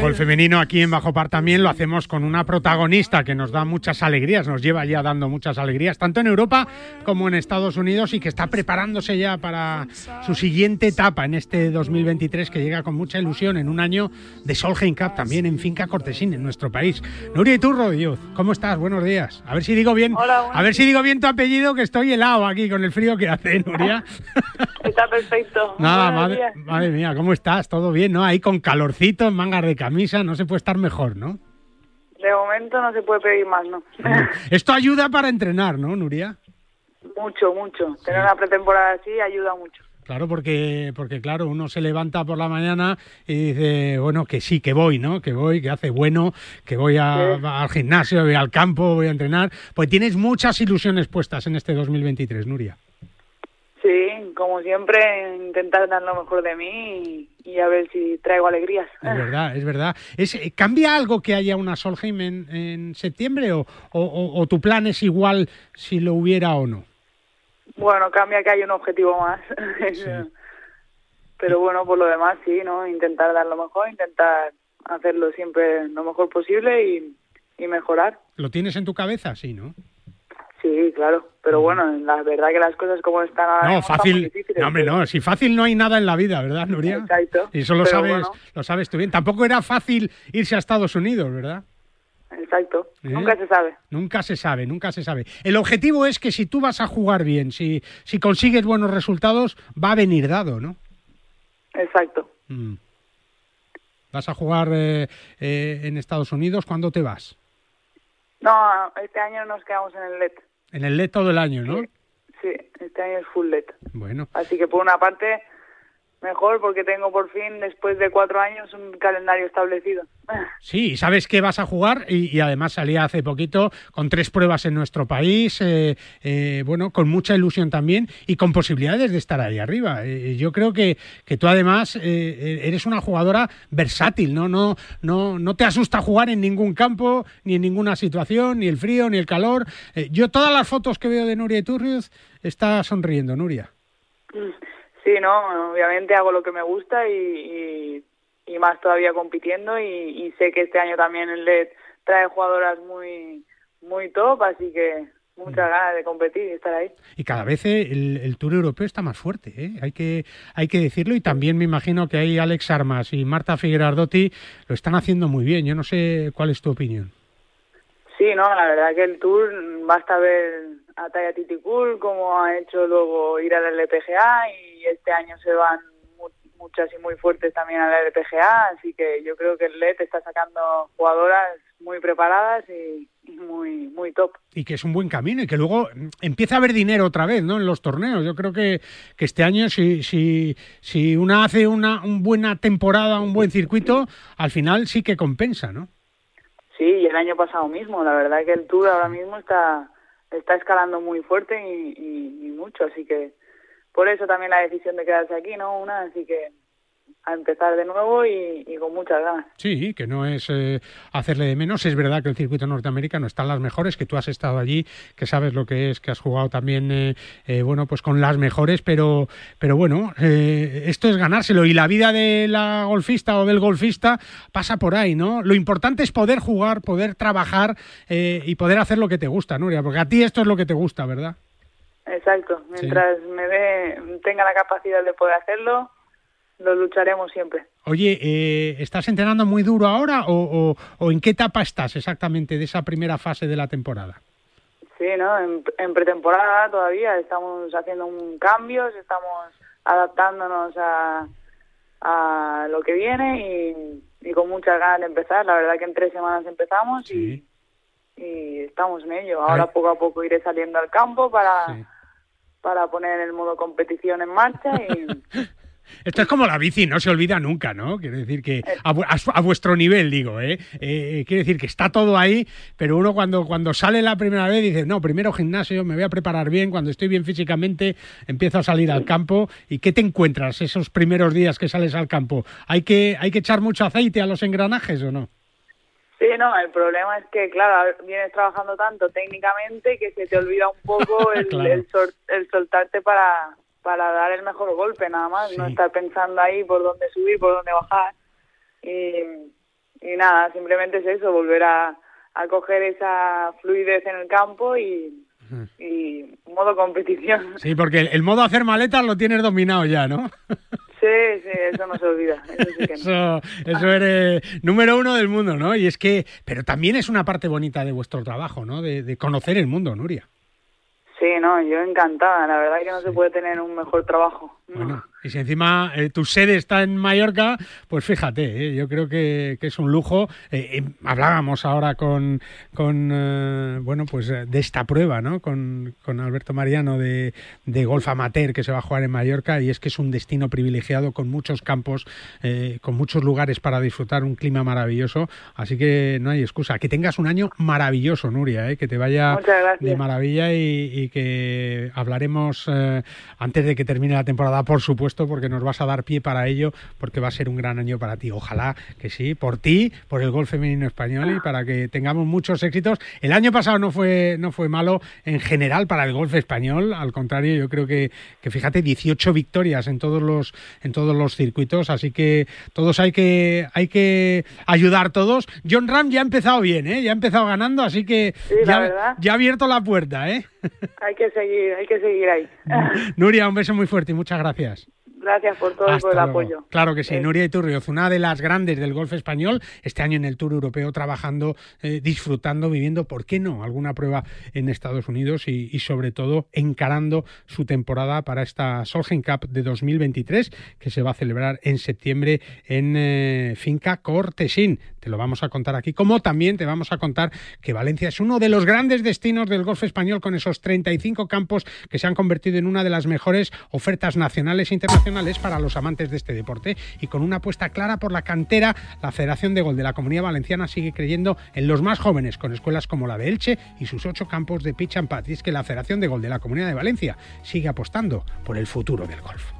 S2: Gol femenino aquí en Bajo Par también lo hacemos con una protagonista que nos da muchas alegrías, nos lleva ya dando muchas alegrías, tanto en Europa como en Estados Unidos y que está preparándose ya para su siguiente etapa en este 2023 que llega con mucha ilusión en un año de Solheim Cup también en Finca Cortesín en nuestro país. Nuria Iturro, Dios, ¿cómo estás? Buenos días. A ver si digo bien, a ver si digo bien tu apellido que estoy helado aquí con el frío que hace, Nuria. [LAUGHS] [LAUGHS]
S14: Está perfecto.
S2: Nada, madre, mía, ¿cómo estás? ¿Todo bien, no? Ahí con calorcito, en mangas de camisa, no se puede estar mejor, ¿no?
S14: De momento no se puede pedir más, ¿no? [LAUGHS]
S2: Esto ayuda para entrenar, ¿no, Nuria?
S14: mucho, mucho. Tener una pretemporada así ayuda mucho.
S2: Claro, porque, porque claro, uno se levanta por la mañana y dice, bueno, que sí, que voy, ¿no? Que voy, que hace bueno, que voy a-
S14: Sí.
S2: al gimnasio, voy al campo, voy a entrenar. Pues tienes muchas ilusiones puestas en este 2023, Nuria.
S14: Sí, como siempre, intentar dar lo mejor de mí y, y a ver si traigo alegrías.
S2: Es [LAUGHS] verdad, es verdad. Es, eh, ¿Cambia algo que haya una Solheim en, en septiembre o, o- tu plan es igual si lo hubiera o no?
S14: Bueno, cambia que hay un objetivo más. [LAUGHS] Pero bueno, por lo demás sí, ¿no? Intentar dar lo mejor, intentar hacerlo siempre lo mejor posible y, y mejorar.
S2: ¿Lo tienes en tu cabeza? Sí, ¿no?
S14: Sí, claro. Pero bueno, la verdad que las cosas como están ahora
S2: No, fácil. No, hombre, no. Si fácil no hay nada en la vida, ¿verdad, Nuria?
S14: Exacto.
S2: Y eso lo sabes,
S14: bueno.
S2: lo sabes tú bien. Tampoco era fácil irse a Estados Unidos, ¿verdad?
S14: Exacto.
S2: ¿Eh?
S14: Nunca se sabe.
S2: Nunca se sabe, nunca se sabe. El objetivo es que si tú vas a jugar bien, si, si consigues buenos resultados, va a venir dado, ¿no?
S14: Exacto.
S2: Mm. ¿Vas a jugar eh, eh, en Estados Unidos? ¿Cuándo te vas?
S14: No, este año nos quedamos en el LED.
S2: En el LED todo el año, ¿no?
S14: Sí, este año es full LED.
S2: Bueno,
S14: Así que por una parte mejor porque tengo por fin, después de cuatro años, un calendario establecido. [LAUGHS]
S2: Sí, sabes que vas a jugar y, además salía hace poquito con tres pruebas en nuestro país, eh, eh, bueno, con mucha ilusión también y con posibilidades de estar ahí arriba. Eh, yo creo que, que tú además eres una jugadora versátil, ¿no? No, no, no te asusta jugar en ningún campo, ni en ninguna situación, ni el frío, ni el calor. yo todas las fotos que veo de Nuria Iturriuz está sonriendo, Nuria.
S14: Mm. Sí, no, obviamente hago lo que me gusta y, y, más todavía compitiendo y, sé que este año también el LED trae jugadoras muy muy top, así que muchas mm. ganas de competir y estar ahí.
S2: Y cada vez el, el Tour Europeo está más fuerte, ¿eh? hay, que, hay que decirlo, y también me imagino que ahí Alex Armas y Marta Figuerardotti lo están haciendo muy bien. Yo no sé cuál es tu opinión.
S14: Sí, no, la verdad que el Tour basta ver a Taya Titicul como ha hecho luego ir al LPGA y este año se van muchas y muy fuertes también al LPGA, así que yo creo que el LED está sacando jugadoras muy preparadas y, muy muy top.
S2: Y que es un buen camino y que luego empieza a haber dinero otra vez, ¿no? En los torneos. Yo creo que, que este año si, si, si una hace una, una buena temporada, un buen circuito, al final sí que compensa, ¿no?
S14: Sí, y el año pasado mismo. La verdad que el Tour ahora mismo está, está escalando muy fuerte y, y mucho, así que por eso también la decisión de quedarse aquí, ¿no? Una, así que a empezar de nuevo y, con muchas ganas.
S2: Sí, que no es eh, hacerle de menos. Es verdad que el circuito norteamericano están las mejores, que tú has estado allí, que sabes lo que es, que has jugado también, eh, eh, bueno, pues con las mejores, pero, pero bueno, esto es ganárselo y la vida de la golfista o del golfista pasa por ahí, ¿no? Lo importante es poder jugar, poder trabajar y poder hacer lo que te gusta, Nuria, porque a ti esto es lo que te gusta, ¿verdad?
S14: Exacto, mientras me ve, tenga la capacidad de poder hacerlo, lo lucharemos siempre.
S2: Oye, eh, ¿estás entrenando muy duro ahora o, o, en qué etapa estás exactamente de esa primera fase de la temporada?
S14: Sí, ¿no? En, pretemporada todavía estamos haciendo un cambios, estamos adaptándonos a, a lo que viene y, con muchas ganas de empezar. La verdad que en tres semanas empezamos y, y, estamos en ello. Ahora poco a poco iré saliendo al campo para, para poner el modo competición en marcha y... [LAUGHS]
S2: Esto es como la bici, no se olvida nunca, ¿no? Quiere decir que a, vuestro nivel, digo, ¿eh? ¿eh? Quiere decir que está todo ahí, pero uno cuando, cuando sale la primera vez dice, no, primero gimnasio, me voy a preparar bien, cuando estoy bien físicamente empiezo a salir al campo. ¿Y qué te encuentras esos primeros días que sales al campo? ¿Hay que, hay que echar mucho aceite a los engranajes o no?
S14: Sí, no, el problema es que, claro, vienes trabajando tanto técnicamente que se te olvida un poco [LAUGHS] el, el soltarte para, para dar el mejor golpe nada más, no estar pensando ahí por dónde subir, por dónde bajar. Y, y nada, simplemente es eso, volver a, a coger esa fluidez en el campo y, y modo competición.
S2: Sí, porque el, modo hacer maletas lo tienes dominado ya, ¿no?
S14: Sí, sí, eso no se olvida. Eso,
S2: eso, eres número uno del mundo, ¿no? Y es que, pero también es una parte bonita de vuestro trabajo, ¿no? De, de conocer el mundo, Nuria.
S14: Sí, no, yo encantada. La verdad es que no se puede tener un mejor trabajo.
S2: Bueno, y si encima eh, tu sede está en Mallorca, pues fíjate, eh, yo creo que, es un lujo. Eh, hablábamos ahora con, con bueno, pues de esta prueba, ¿no? Con, Alberto Mariano de, de, golf amateur que se va a jugar en Mallorca y es que es un destino privilegiado con muchos campos, con muchos lugares para disfrutar, un clima maravilloso. Así que no hay excusa. Que tengas un año maravilloso, Nuria, que te vaya de maravilla y, y que hablaremos antes de que termine la temporada, por supuesto, porque nos vas a dar pie para ello, porque va a ser un gran año para ti. Ojalá que sí, por ti, por el golf femenino español y para que tengamos muchos éxitos. El año pasado no fue, no fue malo en general para el golf español, al contrario, yo creo que, que fíjate, 18 victorias en todos los, en todos los circuitos, así que todos hay que, hay que ayudar todos. John Ram ya ha empezado bien, ¿eh? ya ha empezado ganando, así que ya, ya ha abierto la puerta. ¿eh?
S14: Hay que seguir, hay que seguir ahí. [LAUGHS]
S2: Nuria, un beso muy fuerte y muchas gracias.
S14: Gracias por todo por el apoyo.
S2: Claro que sí. Eh. Nuria Iturrioz, una de las grandes del golf español, este año en el Tour Europeo trabajando, eh, disfrutando, viviendo, ¿por qué no? Alguna prueba en Estados Unidos y, sobre todo encarando su temporada para esta Solheim Cup de 2023 que se va a celebrar en septiembre en eh, Finca Cortesín. Te lo vamos a contar aquí, como también te vamos a contar que Valencia es uno de los grandes destinos del golf español con esos 35 campos que se han convertido en una de las mejores ofertas nacionales e internacionales es para los amantes de este deporte y con una apuesta clara por la cantera, la Federación de Gol de la Comunidad Valenciana sigue creyendo en los más jóvenes con escuelas como la de Elche y sus ocho campos de pitch and putt. Y es que la Federación de Gol de la Comunidad de Valencia sigue apostando por el futuro del golf.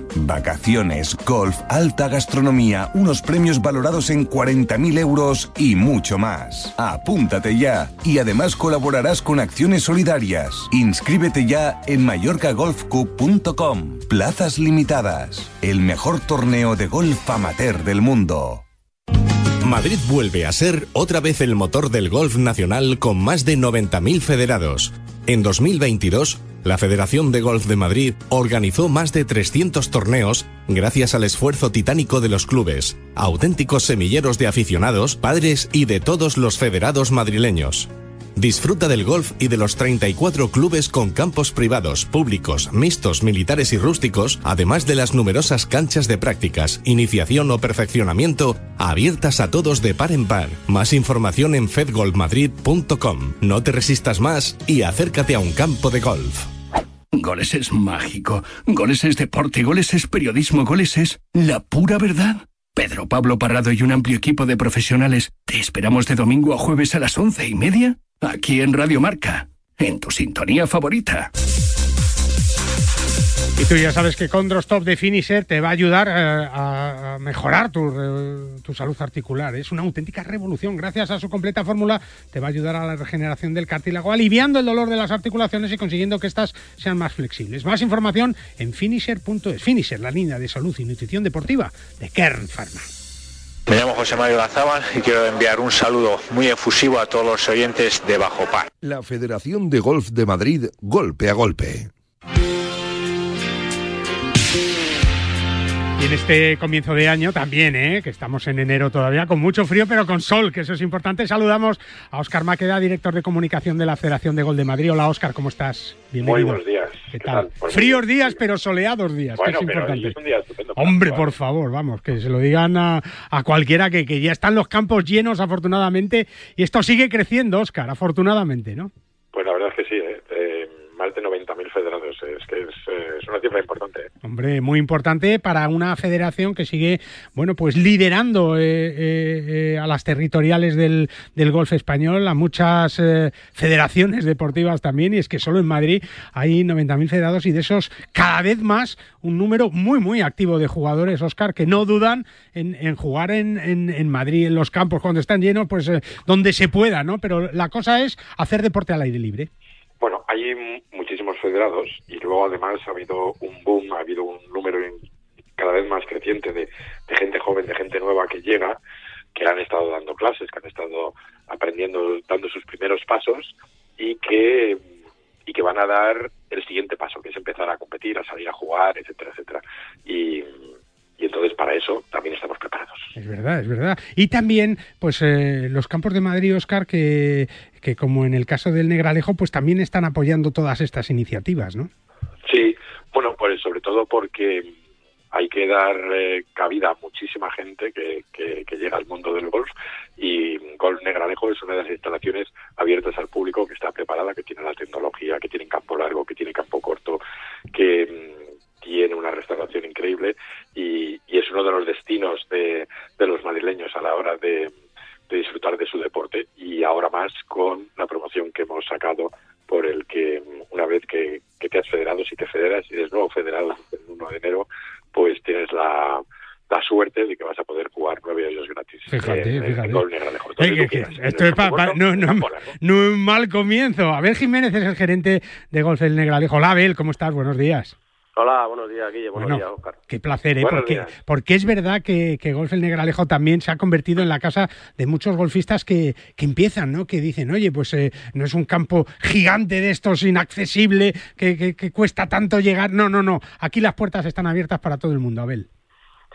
S3: Vacaciones, golf, alta gastronomía, unos premios valorados en 40.000 euros y mucho más. Apúntate ya y además colaborarás con acciones solidarias. Inscríbete ya en mallorcagolfcup.com. Plazas limitadas. El mejor torneo de golf amateur del mundo.
S7: Madrid vuelve a ser otra vez el motor del golf nacional con más de 90.000 federados. En 2022, la Federación de Golf de Madrid organizó más de 300 torneos gracias al esfuerzo titánico de los clubes, auténticos semilleros de aficionados, padres y de todos los federados madrileños. Disfruta del golf y de los 34 clubes con campos privados, públicos, mixtos, militares y rústicos, además de las numerosas canchas de prácticas, iniciación o perfeccionamiento abiertas a todos de par en par. Más información en fedgolfmadrid.com. No te resistas más y acércate a un campo de golf.
S8: Goles es mágico, goles es deporte, goles es periodismo, goles es la pura verdad. Pedro Pablo Parrado y un amplio equipo de profesionales te esperamos de domingo a jueves a las once y media aquí en Radio Marca, en tu sintonía favorita.
S2: Y tú ya sabes que Condrostop de Finisher te va a ayudar eh, a mejorar tu, eh, tu, salud articular. Es una auténtica revolución. Gracias a su completa fórmula te va a ayudar a la regeneración del cartílago, aliviando el dolor de las articulaciones y consiguiendo que éstas sean más flexibles. Más información en finisher.es. Finisher, la línea de salud y nutrición deportiva de Kern Pharma.
S15: Me llamo José Mario Lazábal y quiero enviar un saludo muy efusivo a todos los oyentes de Bajo Par.
S1: La Federación de Golf de Madrid, golpe a golpe.
S2: Y en este comienzo de año también, ¿eh? que estamos en enero todavía, con mucho frío, pero con sol, que eso es importante. Saludamos a Óscar Maqueda, director de comunicación de la Federación de Gol de Madrid. Hola, Óscar, ¿cómo estás?
S16: Bienvenido. Muy buenos días.
S2: ¿Qué tal? Fríos días, pero soleados días,
S16: bueno,
S2: que es importante.
S16: Es un día estupendo
S2: Hombre, por favor, vamos, que se lo digan a, a cualquiera que, que ya están los campos llenos, afortunadamente, y esto sigue creciendo, Óscar, afortunadamente, ¿no?
S16: Pues la verdad es que sí, ¿eh? Más de 90.000 federados, es que es, eh, una cifra importante. ¿eh?
S2: Hombre, muy importante para una federación que sigue, bueno, pues liderando eh, eh, a las territoriales del, del golf español, a muchas federaciones deportivas también, y es que solo en Madrid hay 90.000 federados y de esos cada vez más un número muy, muy activo de jugadores, Oscar, que no dudan en, en jugar en, en, en Madrid, en los campos, cuando están llenos, pues donde se pueda, ¿no? Pero la cosa es hacer deporte al aire libre.
S16: Bueno, hay muchísimos federados y luego además ha habido un boom, ha habido un número cada vez más creciente de, de gente joven, de gente nueva que llega, que han estado dando clases, que han estado aprendiendo, dando sus primeros pasos y que y que van a dar el siguiente paso, que es empezar a competir, a salir a jugar, etcétera, etcétera. Y, y entonces para eso también estamos preparados.
S2: Es verdad, es verdad. Y también, pues eh, los campos de Madrid, Oscar, que, que como en el caso del Negralejo, pues también están apoyando todas estas iniciativas, ¿no?
S16: Sí, bueno, pues sobre todo porque hay que dar eh, cabida a muchísima gente que, llega al mundo del golf y Golf Negralejo es una de las instalaciones abiertas al público que está preparada, que tiene la tecnología, que tiene campo largo, que tiene campo corto, que mm, tiene una restauración increíble y, es uno de los destinos de, de los madrileños a la hora de, de disfrutar de su deporte y ahora más con la promoción que hemos sacado por el que una vez que, que, te has federado, si te federas y eres nuevo federado el 1 de enero, pues tienes la, la suerte de que vas a poder jugar nueve años gratis.
S2: Fíjate, fíjate.
S16: Entonces,
S2: Eh, que- que esto es pa- pa- no, no, un mal comienzo. Abel Jiménez es el gerente de Golf del Negralejo. Hola, Abel, ¿cómo estás? Buenos días.
S10: Hola, buenos días, Guille. Buenos
S2: Bueno,
S10: días, Oscar.
S2: Qué placer, ¿eh? Porque,
S10: días.
S2: porque es verdad que, que Golf el Negralejo también se ha convertido en la casa de muchos golfistas que, que empiezan, ¿no? Que dicen, oye, pues eh, no es un campo gigante de estos, inaccesible, que, que- que cuesta tanto llegar. No, no, no. Aquí las puertas están abiertas para todo el mundo, Abel.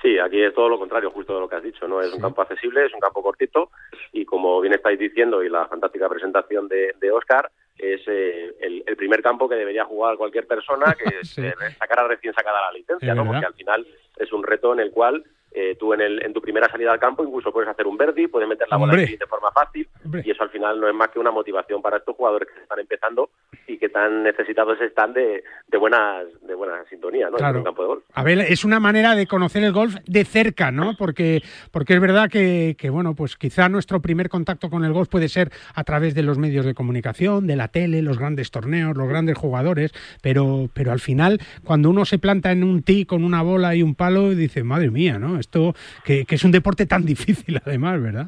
S10: Sí, aquí es todo lo contrario, justo de lo que has dicho, ¿no? Es un campo accesible, es un campo cortito y como bien estáis diciendo y la fantástica presentación de, de Oscar, es eh, el, el primer campo que debería jugar cualquier persona que [LAUGHS]
S2: Sí.
S10: sacara recién sacada la licencia,
S2: Es
S10: ¿no?
S2: verdad.
S10: Porque al final es un reto en el cual eh, tú en, el, en tu primera salida al campo incluso puedes hacer un birdie, puedes meter la bola de forma fácil
S2: Hombre.
S10: y eso al final no es más que una motivación para estos jugadores que están empezando y que tan necesitados están de, de buenas de buena sintonía, ¿no?
S2: Claro.
S10: En un campo de golf.
S2: Abel, es una manera de conocer el golf de cerca, ¿no? Porque, porque es verdad que, que, bueno, pues quizá nuestro primer contacto con el golf puede ser a través de los medios de comunicación, de la tele, los grandes torneos, los grandes jugadores, pero, pero al final, cuando uno se planta en un tee con una bola y un palo, dice, madre mía, ¿no? Esto, que, que es un deporte tan difícil [LAUGHS] además, ¿verdad?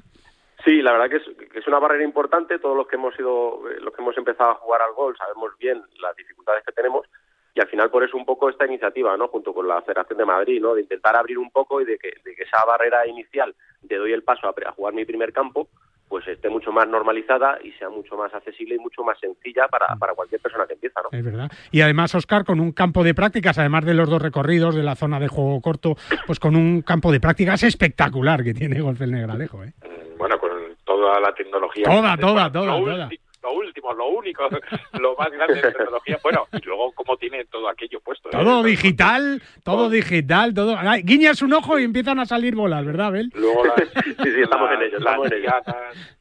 S10: Sí, la verdad que es, que es una barrera importante. Todos los que hemos sido, eh, los que hemos empezado a jugar al golf sabemos bien las dificultades que tenemos y al final por eso un poco esta iniciativa, ¿no? Junto con la Federación de Madrid, ¿no? De intentar abrir un poco y de que, de que esa barrera inicial de doy el paso a, a jugar mi primer campo, pues esté mucho más normalizada y sea mucho más accesible y mucho más sencilla para, para cualquier persona que empieza, ¿no?
S2: Es verdad. Y además, Oscar, con un campo de prácticas, además de los dos recorridos de la zona de juego corto, pues con un campo de prácticas espectacular que tiene Golf el Negralejo, ¿eh?
S16: Bueno, con toda la tecnología.
S2: Toda, toda, toda,
S16: lo
S2: toda.
S16: Lo lo único, [LAUGHS] lo más grande de tecnología. Bueno, y luego cómo tiene todo aquello puesto. ¿eh?
S2: Todo digital, todo digital, todo. Ay, Guiñas un ojo y empiezan a salir bolas, ¿verdad, Abel?
S16: Luego las, [LAUGHS]
S10: Sí, sí, estamos
S16: las-
S10: en ello, estamos
S16: las
S10: en ello.
S16: dianas,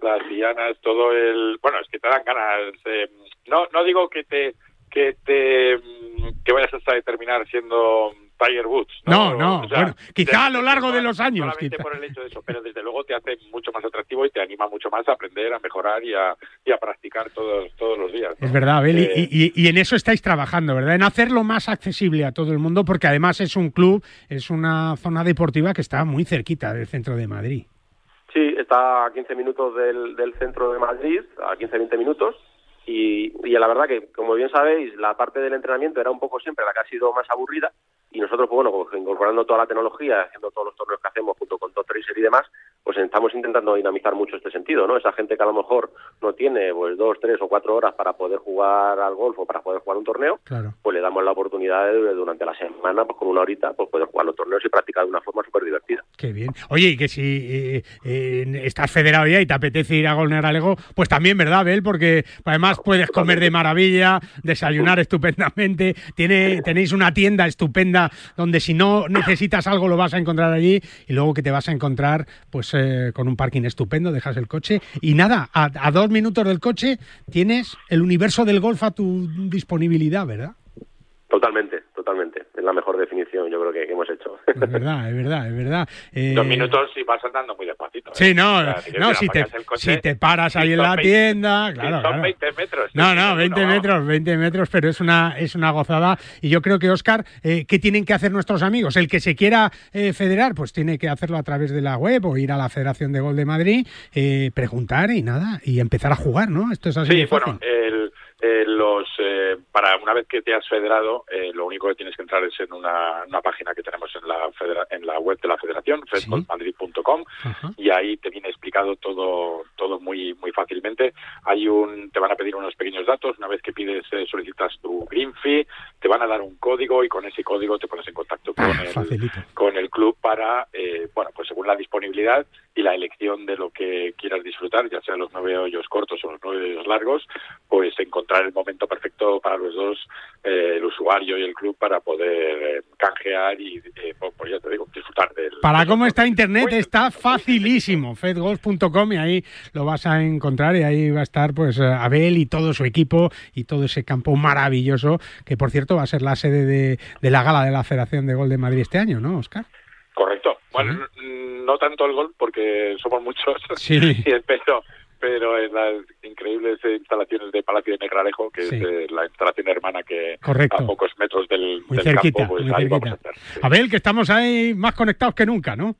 S16: las dianas, todo el, bueno, es que te dan ganas. eh, no, no digo que te, que te, mm, que vayas hasta terminar siendo Tiger Woods.
S2: No,
S16: No,
S2: no,
S16: O sea,
S2: bueno, quizá a lo largo de los años.
S16: solamente
S2: quizá.
S16: por el hecho de eso, pero desde luego te hace mucho más atractivo y te anima mucho más a aprender, a mejorar y a, y a practicar todos, todos los días. ¿no?
S2: Es verdad, Abel, y-
S16: Eh,
S2: y, y- y en eso estáis trabajando, ¿verdad? En hacerlo más accesible a todo el mundo, porque además es un club, es una zona deportiva que está muy cerquita del centro de Madrid.
S10: Sí, está a 15 minutos del, del centro de Madrid, a 15-20 minutos. Y, y la verdad que, como bien sabéis, la parte del entrenamiento era un poco siempre la que ha sido más aburrida. Y nosotros, pues bueno, pues, incorporando toda la tecnología, haciendo todos los torneos que hacemos junto con Top Tracer y demás, pues estamos intentando dinamizar mucho este sentido, ¿no? Esa gente que a lo mejor no tiene pues dos, tres o cuatro horas para poder jugar al golf o para poder jugar un torneo,
S2: Claro.
S10: pues le damos la oportunidad de, durante la semana, pues con una horita, pues poder jugar los torneos y practicar de una forma súper divertida.
S2: Qué bien. Oye, y que si eh, eh, estás federado ya y te apetece ir a Gol Negralejo, pues también, ¿verdad, Abel? Porque además puedes comer de maravilla, desayunar estupendamente, tiene, tenéis una tienda estupenda donde si no necesitas algo lo vas a encontrar allí y luego que te vas a encontrar pues eh, con un parking estupendo, dejas el coche y nada, a, a dos minutos del coche tienes el universo del golf a tu disponibilidad, ¿verdad?
S10: Totalmente, totalmente. Es la mejor definición yo creo que, que hemos hecho.
S2: Es verdad, es verdad, es verdad. [LAUGHS] Eh,
S16: Dos minutos y vas andando muy despacito. ¿eh?
S2: Sí, no,
S16: O sea, si
S2: no si, te,
S16: coche,
S2: si te paras ahí en la
S16: 20
S2: tienda, claro,
S16: son
S2: claro.
S16: 20 metros.
S2: No, no,
S16: sí,
S2: 20
S16: no.
S2: metros, 20 metros, pero es una, es una gozada. Y yo creo que, Oscar, eh, ¿qué tienen que hacer nuestros amigos? El que se quiera eh, federar, pues tiene que hacerlo a través de la web o ir a la Federación de Gol de Madrid, eh, preguntar y nada, y empezar a jugar, ¿no? Esto es así
S16: Sí,
S2: de fácil.
S16: bueno, el, eh, los, eh, para una vez que te has federado, eh, lo único que tienes que entrar es en una, una página que tenemos en la en la web de la Federación, fedgolfmadrid.com, y ahí te viene explicado todo todo muy muy fácilmente. Hay un te van a pedir unos pequeños datos, una vez que pides eh, solicitas tu green fee, te van a dar un código y con ese código te pones en contacto con
S2: Ah,
S16: el con el club para eh, bueno, pues según la disponibilidad y la elección de lo que quieras disfrutar, ya sean los nueve hoyos cortos o los nueve hoyos largos, pues encontrar el momento perfecto para los dos, eh, el usuario y el club, para poder eh, canjear y, eh, pues, pues ya te digo, disfrutar del...
S2: Para cómo está Internet está facilísimo, fedgolf.com y ahí lo vas a encontrar y ahí va a estar pues Abel y todo su equipo y todo ese campo maravilloso que por cierto va a ser la sede de, de la gala de la Federación de Gol de Madrid este año, ¿no, Oscar?
S16: Correcto. Bueno, no tanto el gol porque somos muchos, [LAUGHS]
S2: Sí.
S16: y el peso, pero en las increíbles instalaciones de Palacio de Negralejo, que
S2: Sí.
S16: es eh, la instalación hermana que
S2: Correcto.
S16: a pocos metros del,
S2: Muy
S16: del
S2: cerquita,
S16: campo, pues
S2: muy
S16: ahí vamos a
S2: cerquita.
S16: estar.
S2: Abel, que estamos ahí más conectados que nunca, ¿no?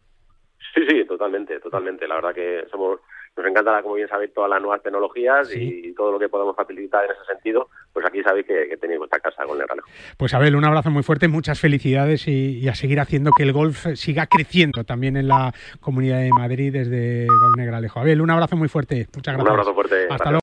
S9: Sí, sí, totalmente, totalmente. La verdad que somos, nos encanta, como bien sabéis, todas las nuevas tecnologías y todo lo que podemos facilitar en ese sentido. Pues aquí sabéis que, que tenéis vuestra casa con Negralejo.
S2: Pues Abel, un abrazo muy fuerte, muchas felicidades y, y a seguir haciendo que el golf siga creciendo también en la Comunidad de Madrid desde Gol Negralejo. Abel, un abrazo muy fuerte, muchas
S9: Un
S2: gracias.
S9: abrazo fuerte.
S2: Hasta
S9: Gracias.
S2: luego.